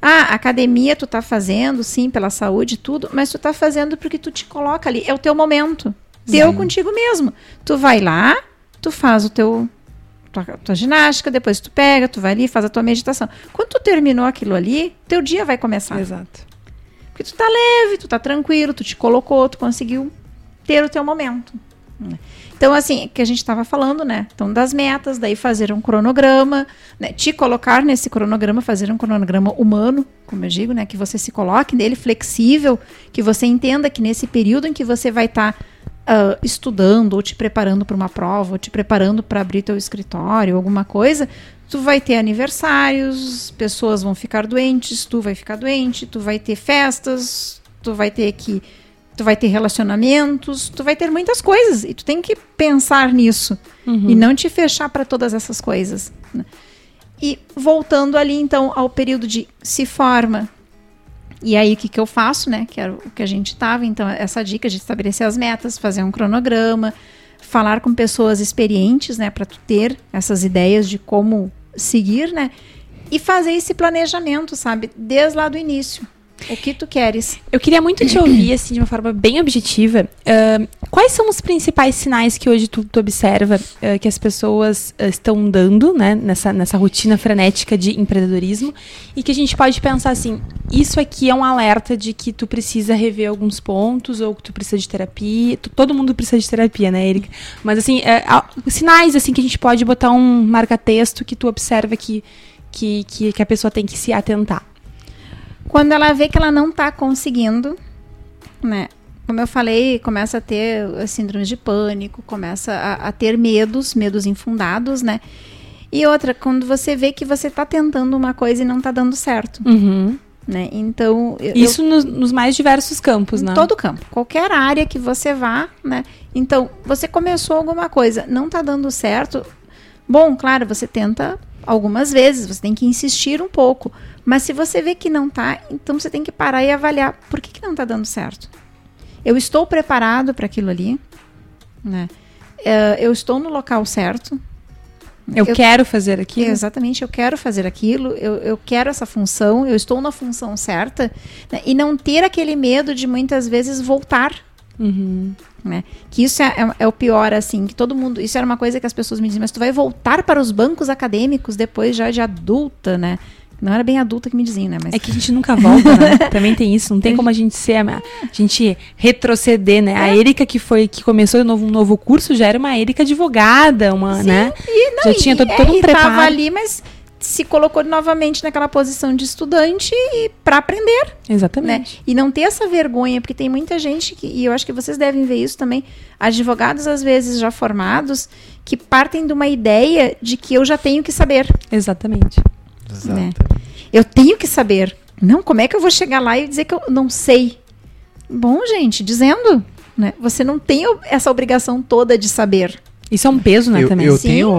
Ah, academia tu tá fazendo, sim, pela saúde tudo, mas tu tá fazendo porque tu te coloca ali. É o teu momento. Teu contigo mesmo. Tu vai lá, tu faz o teu tua, tua ginástica, depois tu pega, tu vai ali, faz a tua meditação. Quando tu terminou aquilo ali, teu dia vai começar. Exato. Porque tu tá leve, tu tá tranquilo, tu te colocou, tu conseguiu ter o teu momento. Então, assim, que a gente estava falando, né? Então, das metas, daí fazer um cronograma, né? Te colocar nesse cronograma, fazer um cronograma humano, como eu digo, né? Que você se coloque nele flexível, que você entenda que nesse período em que você vai estar uh, estudando ou te preparando para uma prova, ou te preparando para abrir teu escritório, alguma coisa, tu vai ter aniversários, pessoas vão ficar doentes, tu vai ficar doente, tu vai ter festas, tu vai ter que tu vai ter relacionamentos, tu vai ter muitas coisas e tu tem que pensar nisso uhum. e não te fechar para todas essas coisas. Né? E voltando ali então ao período de se forma, e aí, o que, que eu faço, né? Que era o que a gente estava. Então, essa dica de estabelecer as metas, fazer um cronograma, falar com pessoas experientes, né? Para tu ter essas ideias de como seguir, né? E fazer esse planejamento, sabe? Desde lá do início. O que tu queres? Eu queria muito te ouvir, assim, de uma forma bem objetiva. Uh, quais são os principais sinais que hoje tu, tu observa uh, que as pessoas uh, estão dando, né, nessa, nessa rotina frenética de empreendedorismo e que a gente pode pensar assim, isso aqui é um alerta de que tu precisa rever alguns pontos ou que tu precisa de terapia. Todo mundo precisa de terapia, né, Erika? Mas, assim, sinais, assim, que a gente pode botar um marca-texto que tu observa que, que, que, que a pessoa tem que se atentar. Quando ela vê que ela não está conseguindo, né? Como eu falei, começa a ter síndromes de pânico, começa a, a ter medos, medos infundados, né? E outra, quando você vê que você está tentando uma coisa e não está dando certo. Uhum. Né? Então, Isso eu, nos, nos, mais diversos campos, né? Todo campo. Qualquer área que você vá, né? Então, você começou alguma coisa, não está dando certo. Bom, claro, você tenta algumas vezes, você tem que insistir um pouco. Mas se você vê que não tá, então você tem que parar e avaliar por que, que não está dando certo. Eu estou preparado para aquilo ali, né? Uh, eu estou no local certo. Eu, eu, quero fazer aquilo. Exatamente, eu quero fazer aquilo, eu, eu quero essa função, eu estou na função certa. Né? E não ter aquele medo de muitas vezes voltar. Uhum. Né? Que isso é, é, é, o pior, assim, que todo mundo. Isso era uma coisa que as pessoas me diziam, mas tu vai voltar para os bancos acadêmicos depois já de adulta, né? Não era bem adulta que me diziam, né? Mas... É que a gente nunca volta, né? Também tem isso. Não tem como a gente ser, a gente retroceder, né? É. A Erika que foi, que começou um novo, um novo curso já era uma Erika advogada, uma, Sim, né? E, não, já tinha todo, todo um preparo. Tava ali, mas se colocou novamente naquela posição de estudante para aprender. Exatamente. Né? E não ter essa vergonha, porque tem muita gente, que, e eu acho que vocês devem ver isso também, advogados às vezes já formados, que partem de uma ideia de que eu já tenho que saber. Exatamente. Né? Eu tenho que saber. Não, como é que eu vou chegar lá e dizer que eu não sei? Bom, gente, dizendo, né? Você não tem essa obrigação toda de saber. Isso é um peso, né, eu, também. Eu Sim. tenho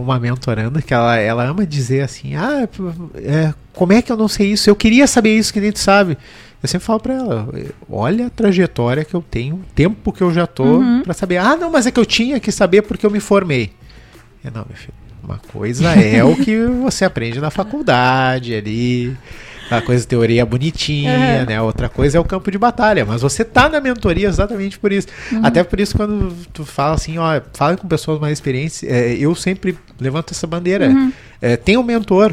uma mentoranda que ela, ela ama dizer assim, ah, é, como é que eu não sei isso? Eu queria saber isso que nem tu sabe. Eu sempre falo para ela, olha a trajetória que eu tenho, o tempo que eu já tô uhum. para saber. Ah, não, mas é que eu tinha que saber porque eu me formei. Eu, não, meu filho, uma coisa é o que você aprende na faculdade ali, a coisa teoria bonitinha, uhum. né? Outra coisa é o campo de batalha. Mas você tá na mentoria exatamente por isso. Uhum. Até por isso, quando tu fala assim, ó, fala com pessoas mais experientes, é, eu sempre levanto essa bandeira. Uhum. É, tem um mentor.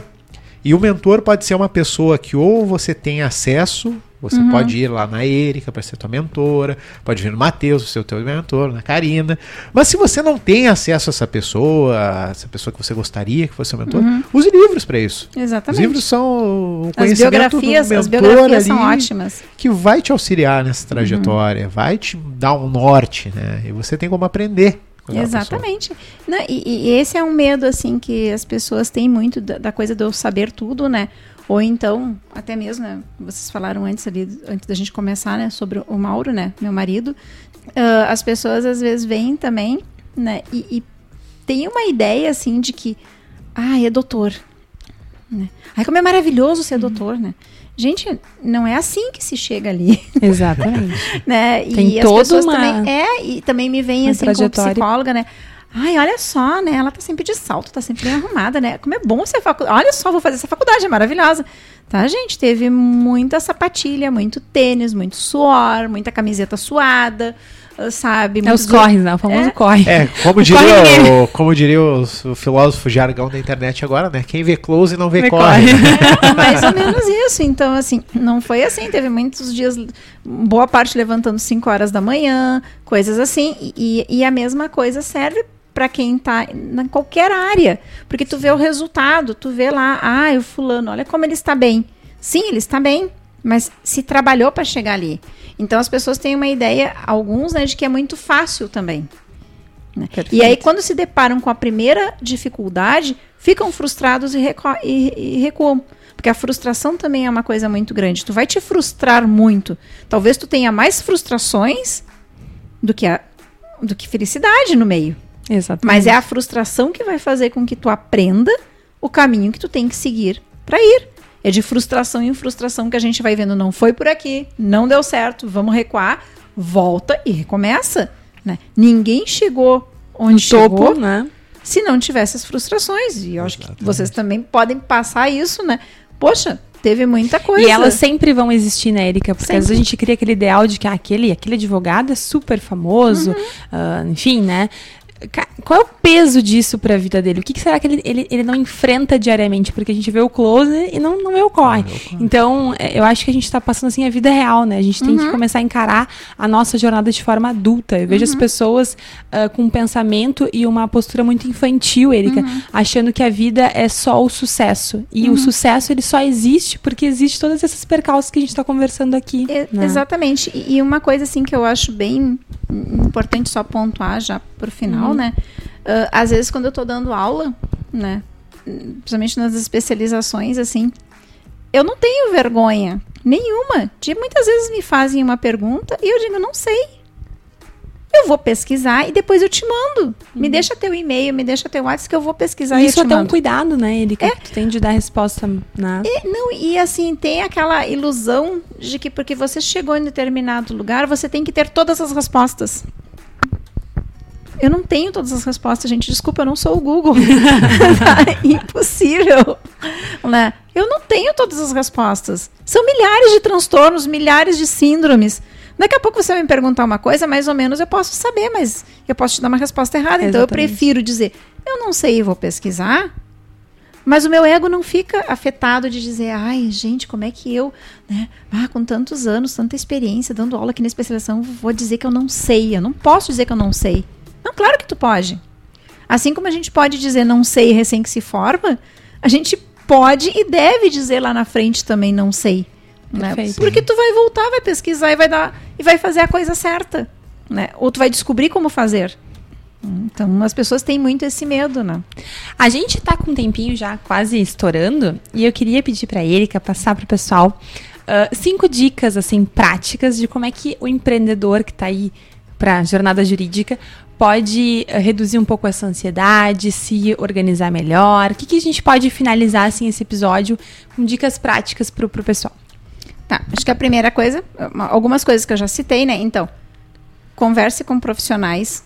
E o mentor pode ser uma pessoa que ou você tem acesso você uhum. pode ir lá na Erika para ser tua mentora, pode vir no Matheus, ser o teu mentor, na Karina. Mas se você não tem acesso a essa pessoa, essa pessoa que você gostaria que fosse seu mentor, uhum. use livros para isso. Exatamente. Os livros são o conhecimento as biografias, do mentor as biografias são ótimas. Que vai te auxiliar nessa trajetória, uhum. vai te dar um norte, né? E você tem como aprender. Exatamente. Não, e, e, esse é um medo assim que as pessoas têm muito da, da coisa de eu saber tudo, né? Ou então, até mesmo, né, vocês falaram antes ali, antes da gente começar, né, sobre o Mauro, né, meu marido, uh, as pessoas às vezes vêm também, né, e, e tem uma ideia, assim, de que, ah, é doutor, né. Ai, como é maravilhoso ser uhum. doutor, né. Gente, não é assim que se chega ali. Exatamente. né? Tem e as pessoas uma... também é e também me vem assim como psicóloga, né? Ai, olha só, né? Ela tá sempre de salto, tá sempre bem arrumada, né? Como é bom ser faculdade. Olha só, vou fazer essa faculdade, é maravilhosa. Tá, gente? Teve muita sapatilha, muito tênis, muito suor, muita camiseta suada, sabe? É os corres, né? O famoso é. corre. É, como diria, o, como diria o, o, filósofo jargão da internet agora, né? Quem vê close não vê, vê corre. corre. É, mais ou menos isso. Então, assim, não foi assim. Teve muitos dias, boa parte levantando 5 horas da manhã, coisas assim. E, e a mesma coisa serve para quem está em qualquer área, porque tu vê o resultado, tu vê lá, ah, o fulano, olha como ele está bem. Sim, ele está bem, mas se trabalhou para chegar ali. Então as pessoas têm uma ideia, alguns, né, de que é muito fácil também. né? E aí, quando se deparam com a primeira dificuldade, ficam frustrados e, recu- e- e recuam. Porque a frustração também é uma coisa muito grande. Tu vai te frustrar muito. Talvez tu tenha mais frustrações do que, a, do que felicidade no meio. Exatamente. Mas é a frustração que vai fazer com que tu aprenda o caminho que tu tem que seguir para ir. É de frustração em frustração que a gente vai vendo, não foi por aqui, não deu certo, vamos recuar, volta e recomeça. Né? Ninguém chegou onde no chegou topo, né? se não tivesse as frustrações. E eu acho que Exatamente. vocês também podem passar isso, né? Poxa, teve muita coisa. E elas sempre vão existir, né, Erika? Porque às vezes a gente cria aquele ideal de que ah, aquele, aquele advogado é super famoso, Uhum. ah, enfim, né? Qual é o peso disso pra vida dele? O que, que será que ele, ele, ele não enfrenta diariamente? Porque a gente vê o close e não, não vê o corre. Corre. Então, é, eu acho que a gente tá passando assim a vida real, né? A gente tem Uhum. que começar a encarar a nossa jornada de forma adulta. Eu vejo as pessoas ah, com um pensamento e uma postura muito infantil, Erika, Uhum. achando que a vida é só o sucesso. E o sucesso, ele só existe porque existe todas essas percalços que a gente tá conversando aqui. E- né? Exatamente. E, e uma coisa assim que eu acho bem importante só pontuar já por final, Uhum. né? Ah, às vezes quando eu tô dando aula, né? Principalmente nas especializações, assim, eu não tenho vergonha nenhuma de muitas vezes me fazem uma pergunta e eu digo, não sei. Eu vou pesquisar e depois eu te mando. Me deixa teu e-mail, me deixa teu WhatsApp que eu vou pesquisar E e isso eu te até um cuidado, né, Erika? Que tu tem de dar resposta, né? É, Não, e assim, tem aquela ilusão de que porque você chegou em determinado lugar, você tem que ter todas as respostas. Eu não tenho todas as respostas, gente. Desculpa, eu não sou o Google. Impossível. Né? Eu não tenho todas as respostas. São milhares de transtornos, milhares de síndromes. Daqui a pouco você vai me perguntar uma coisa, mais ou menos eu posso saber, mas eu posso te dar uma resposta errada. Então eu Exatamente. prefiro dizer, eu não sei e vou pesquisar, mas o meu ego não fica afetado de dizer, ai, gente, como é que eu, né, ah, com tantos anos, tanta experiência, dando aula aqui na especialização, vou dizer que eu não sei. Eu não posso dizer que eu não sei. Não, claro que tu pode. Assim como a gente pode dizer não sei recém que se forma, a gente pode e deve dizer lá na frente também não sei. Né? Porque tu vai voltar, vai pesquisar e vai dar e vai fazer a coisa certa, né? Ou tu vai descobrir como fazer. Então as pessoas têm muito esse medo, né? A gente tá com um tempinho já quase estourando e eu queria pedir pra Erika passar pro pessoal ah, cinco dicas assim práticas de como é que o empreendedor que tá aí pra jornada jurídica pode ah, reduzir um pouco essa ansiedade, se organizar melhor. O que, que a gente pode finalizar assim esse episódio com dicas práticas pro, pro pessoal? Tá, acho que a primeira coisa, uma- algumas coisas que eu já citei, né? Então, converse com profissionais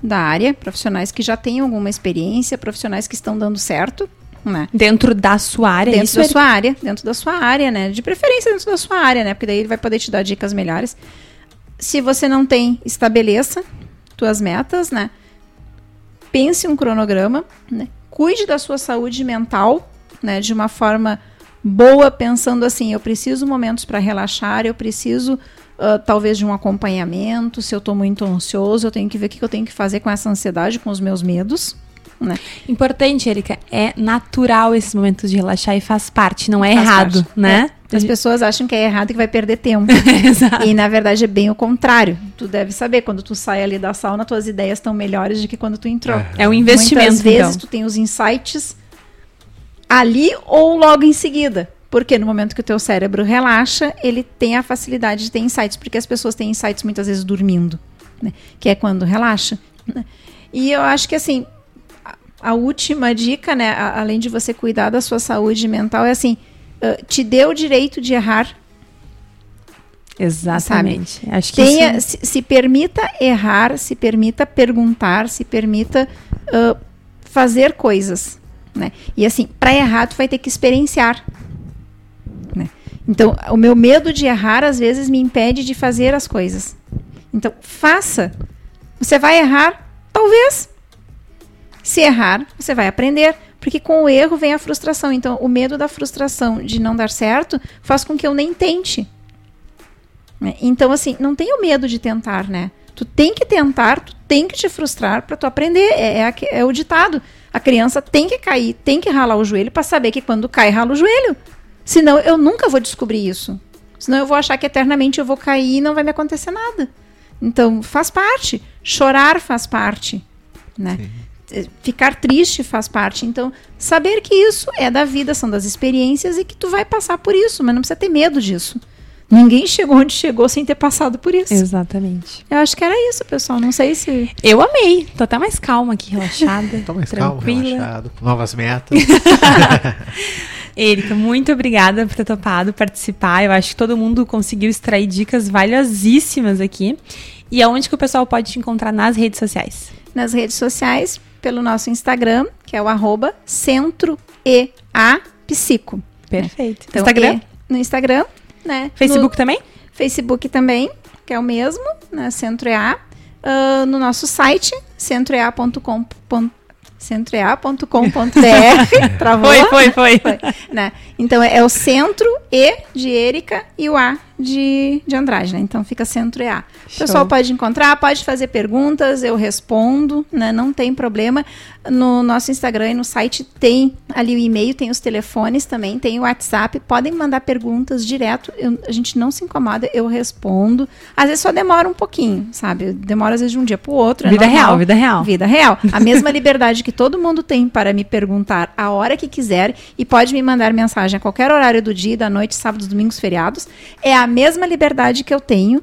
da área, profissionais que já têm alguma experiência, profissionais que estão dando certo, né? Dentro da sua área, dentro isso da Erika? sua área, dentro da sua área, né? De preferência dentro da sua área, né? Porque daí ele vai poder te dar dicas melhores. Se você não tem, estabeleça tuas metas, né? Pense um cronograma, né? Cuide da sua saúde mental, né? De uma forma boa, pensando assim, eu preciso momentos para relaxar, eu preciso ah, talvez de um acompanhamento, se eu estou muito ansioso, eu tenho que ver o que eu tenho que fazer com essa ansiedade, com os meus medos, né? Importante, Erika, é natural esses momentos de relaxar e faz parte, não é Faz errado, parte. né? É. As pessoas acham que é errado e que vai perder tempo. Exato. E na verdade é bem o contrário. Tu deve saber, quando tu sai ali da sauna, tuas ideias estão melhores do que quando tu entrou. É. É um investimento, Muitas vezes então. tu tem os insights ali ou logo em seguida. Porque no momento que o teu cérebro relaxa, ele tem a facilidade de ter insights, porque as pessoas têm insights muitas vezes dormindo, né? Que é quando relaxa. né? E eu acho que assim, a, a última dica, né, a- além de você cuidar da sua saúde mental, é assim, te dê o direito de errar, Exatamente. Acho que tenha, isso... se, se permita errar, se permita perguntar, se permita ah, fazer coisas, né? E assim, para errar tu vai ter que experienciar, né? Então, o meu medo de errar às vezes me impede de fazer as coisas. Então, faça. Você vai errar, talvez. Se errar, você vai aprender, porque com o erro vem a frustração. Então, o medo da frustração de não dar certo faz com que eu nem tente. né? Então, assim, não tenha medo de tentar, né? Tu tem que tentar, tu tem que te frustrar para tu aprender. É, é, é o ditado. A criança tem que cair, tem que ralar o joelho para saber que quando cai, rala o joelho. Senão, eu nunca vou descobrir isso. Senão eu vou achar que eternamente eu vou cair e não vai me acontecer nada. Então, faz parte. Chorar faz parte. Né? Eh, Ficar triste faz parte. Então, saber que isso é da vida, são das experiências e que tu vai passar por isso, mas não precisa ter medo disso. Ninguém chegou onde chegou sem ter passado por isso. Exatamente. Eu acho que era isso, pessoal. Não sei se. Eu amei. Tô até mais calma aqui, relaxada. Tô mais tranquila. relaxado, com novas metas. Erika, muito obrigada por ter topado participar. Eu acho que todo mundo conseguiu extrair dicas valiosíssimas aqui. E aonde que o pessoal pode te encontrar nas redes sociais? Nas redes sociais, pelo nosso Instagram, que é o arroba Centro EA Psico. Perfeito. Então, Instagram? E no Instagram, né? Facebook também? No Facebook também, que é o mesmo, né? Centro EA. Ah, no nosso site, centroea.com. centroea.com.br. Travou? Foi, foi, foi. Foi, né? Então é, é o centro E de Érica e o A de, de Andrade, né? Então fica centro EA. O pessoal pode encontrar, pode fazer perguntas, eu respondo, né? Não tem problema. No nosso Instagram e no site tem ali o e-mail, tem os telefones também, tem o WhatsApp. Podem mandar perguntas direto. eu- a gente não se incomoda, eu respondo. Às vezes só demora um pouquinho, sabe? Demora às vezes de um dia para o outro. é Vida normal. real, vida real. Vida real. A mesma liberdade que todo mundo tem para me perguntar a hora que quiser e pode me mandar mensagem a qualquer horário do dia, da noite, sábados, domingos, feriados. É a mesma liberdade que eu tenho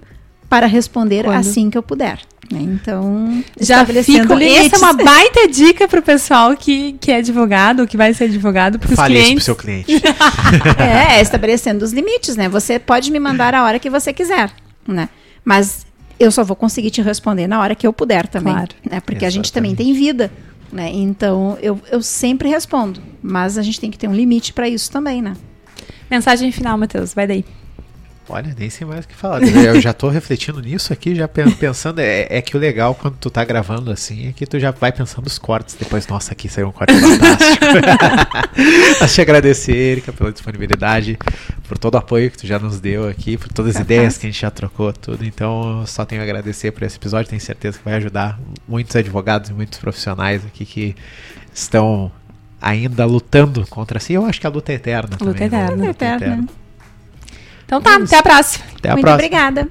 para responder Quando? assim que eu puder. né? Então, Já limites. essa é uma baita dica pro pessoal que, que é advogado, ou que vai ser advogado, pros Fale isso pro clientes. seu cliente. É, é estabelecendo os limites, né? Você pode me mandar a hora que você quiser, né? Mas eu só vou conseguir te responder na hora que eu puder também, Claro. né? Porque a gente também tem vida, né? Então, eu, eu sempre respondo, mas a gente tem que ter um limite para isso também, né? Mensagem final, Matheus, vai daí. Olha, nem sei mais o que falar. Eu já tô refletindo nisso aqui, já pen- pensando. É, é que o legal quando tu tá gravando assim é que tu já vai pensando os cortes. Depois, nossa, aqui saiu um corte fantástico. Mas te agradecer, Erika, pela disponibilidade, por todo o apoio que tu já nos deu aqui, por todas as Capaz. ideias que a gente já trocou, tudo. Então, eu só tenho a agradecer por esse episódio. Tenho certeza que vai ajudar muitos advogados e muitos profissionais aqui que estão ainda lutando contra si. Eu acho que a luta é eterna. Luta também, né? eterna. Luta Eterna. Então tá, até a próxima. Até a Muito próxima. obrigada.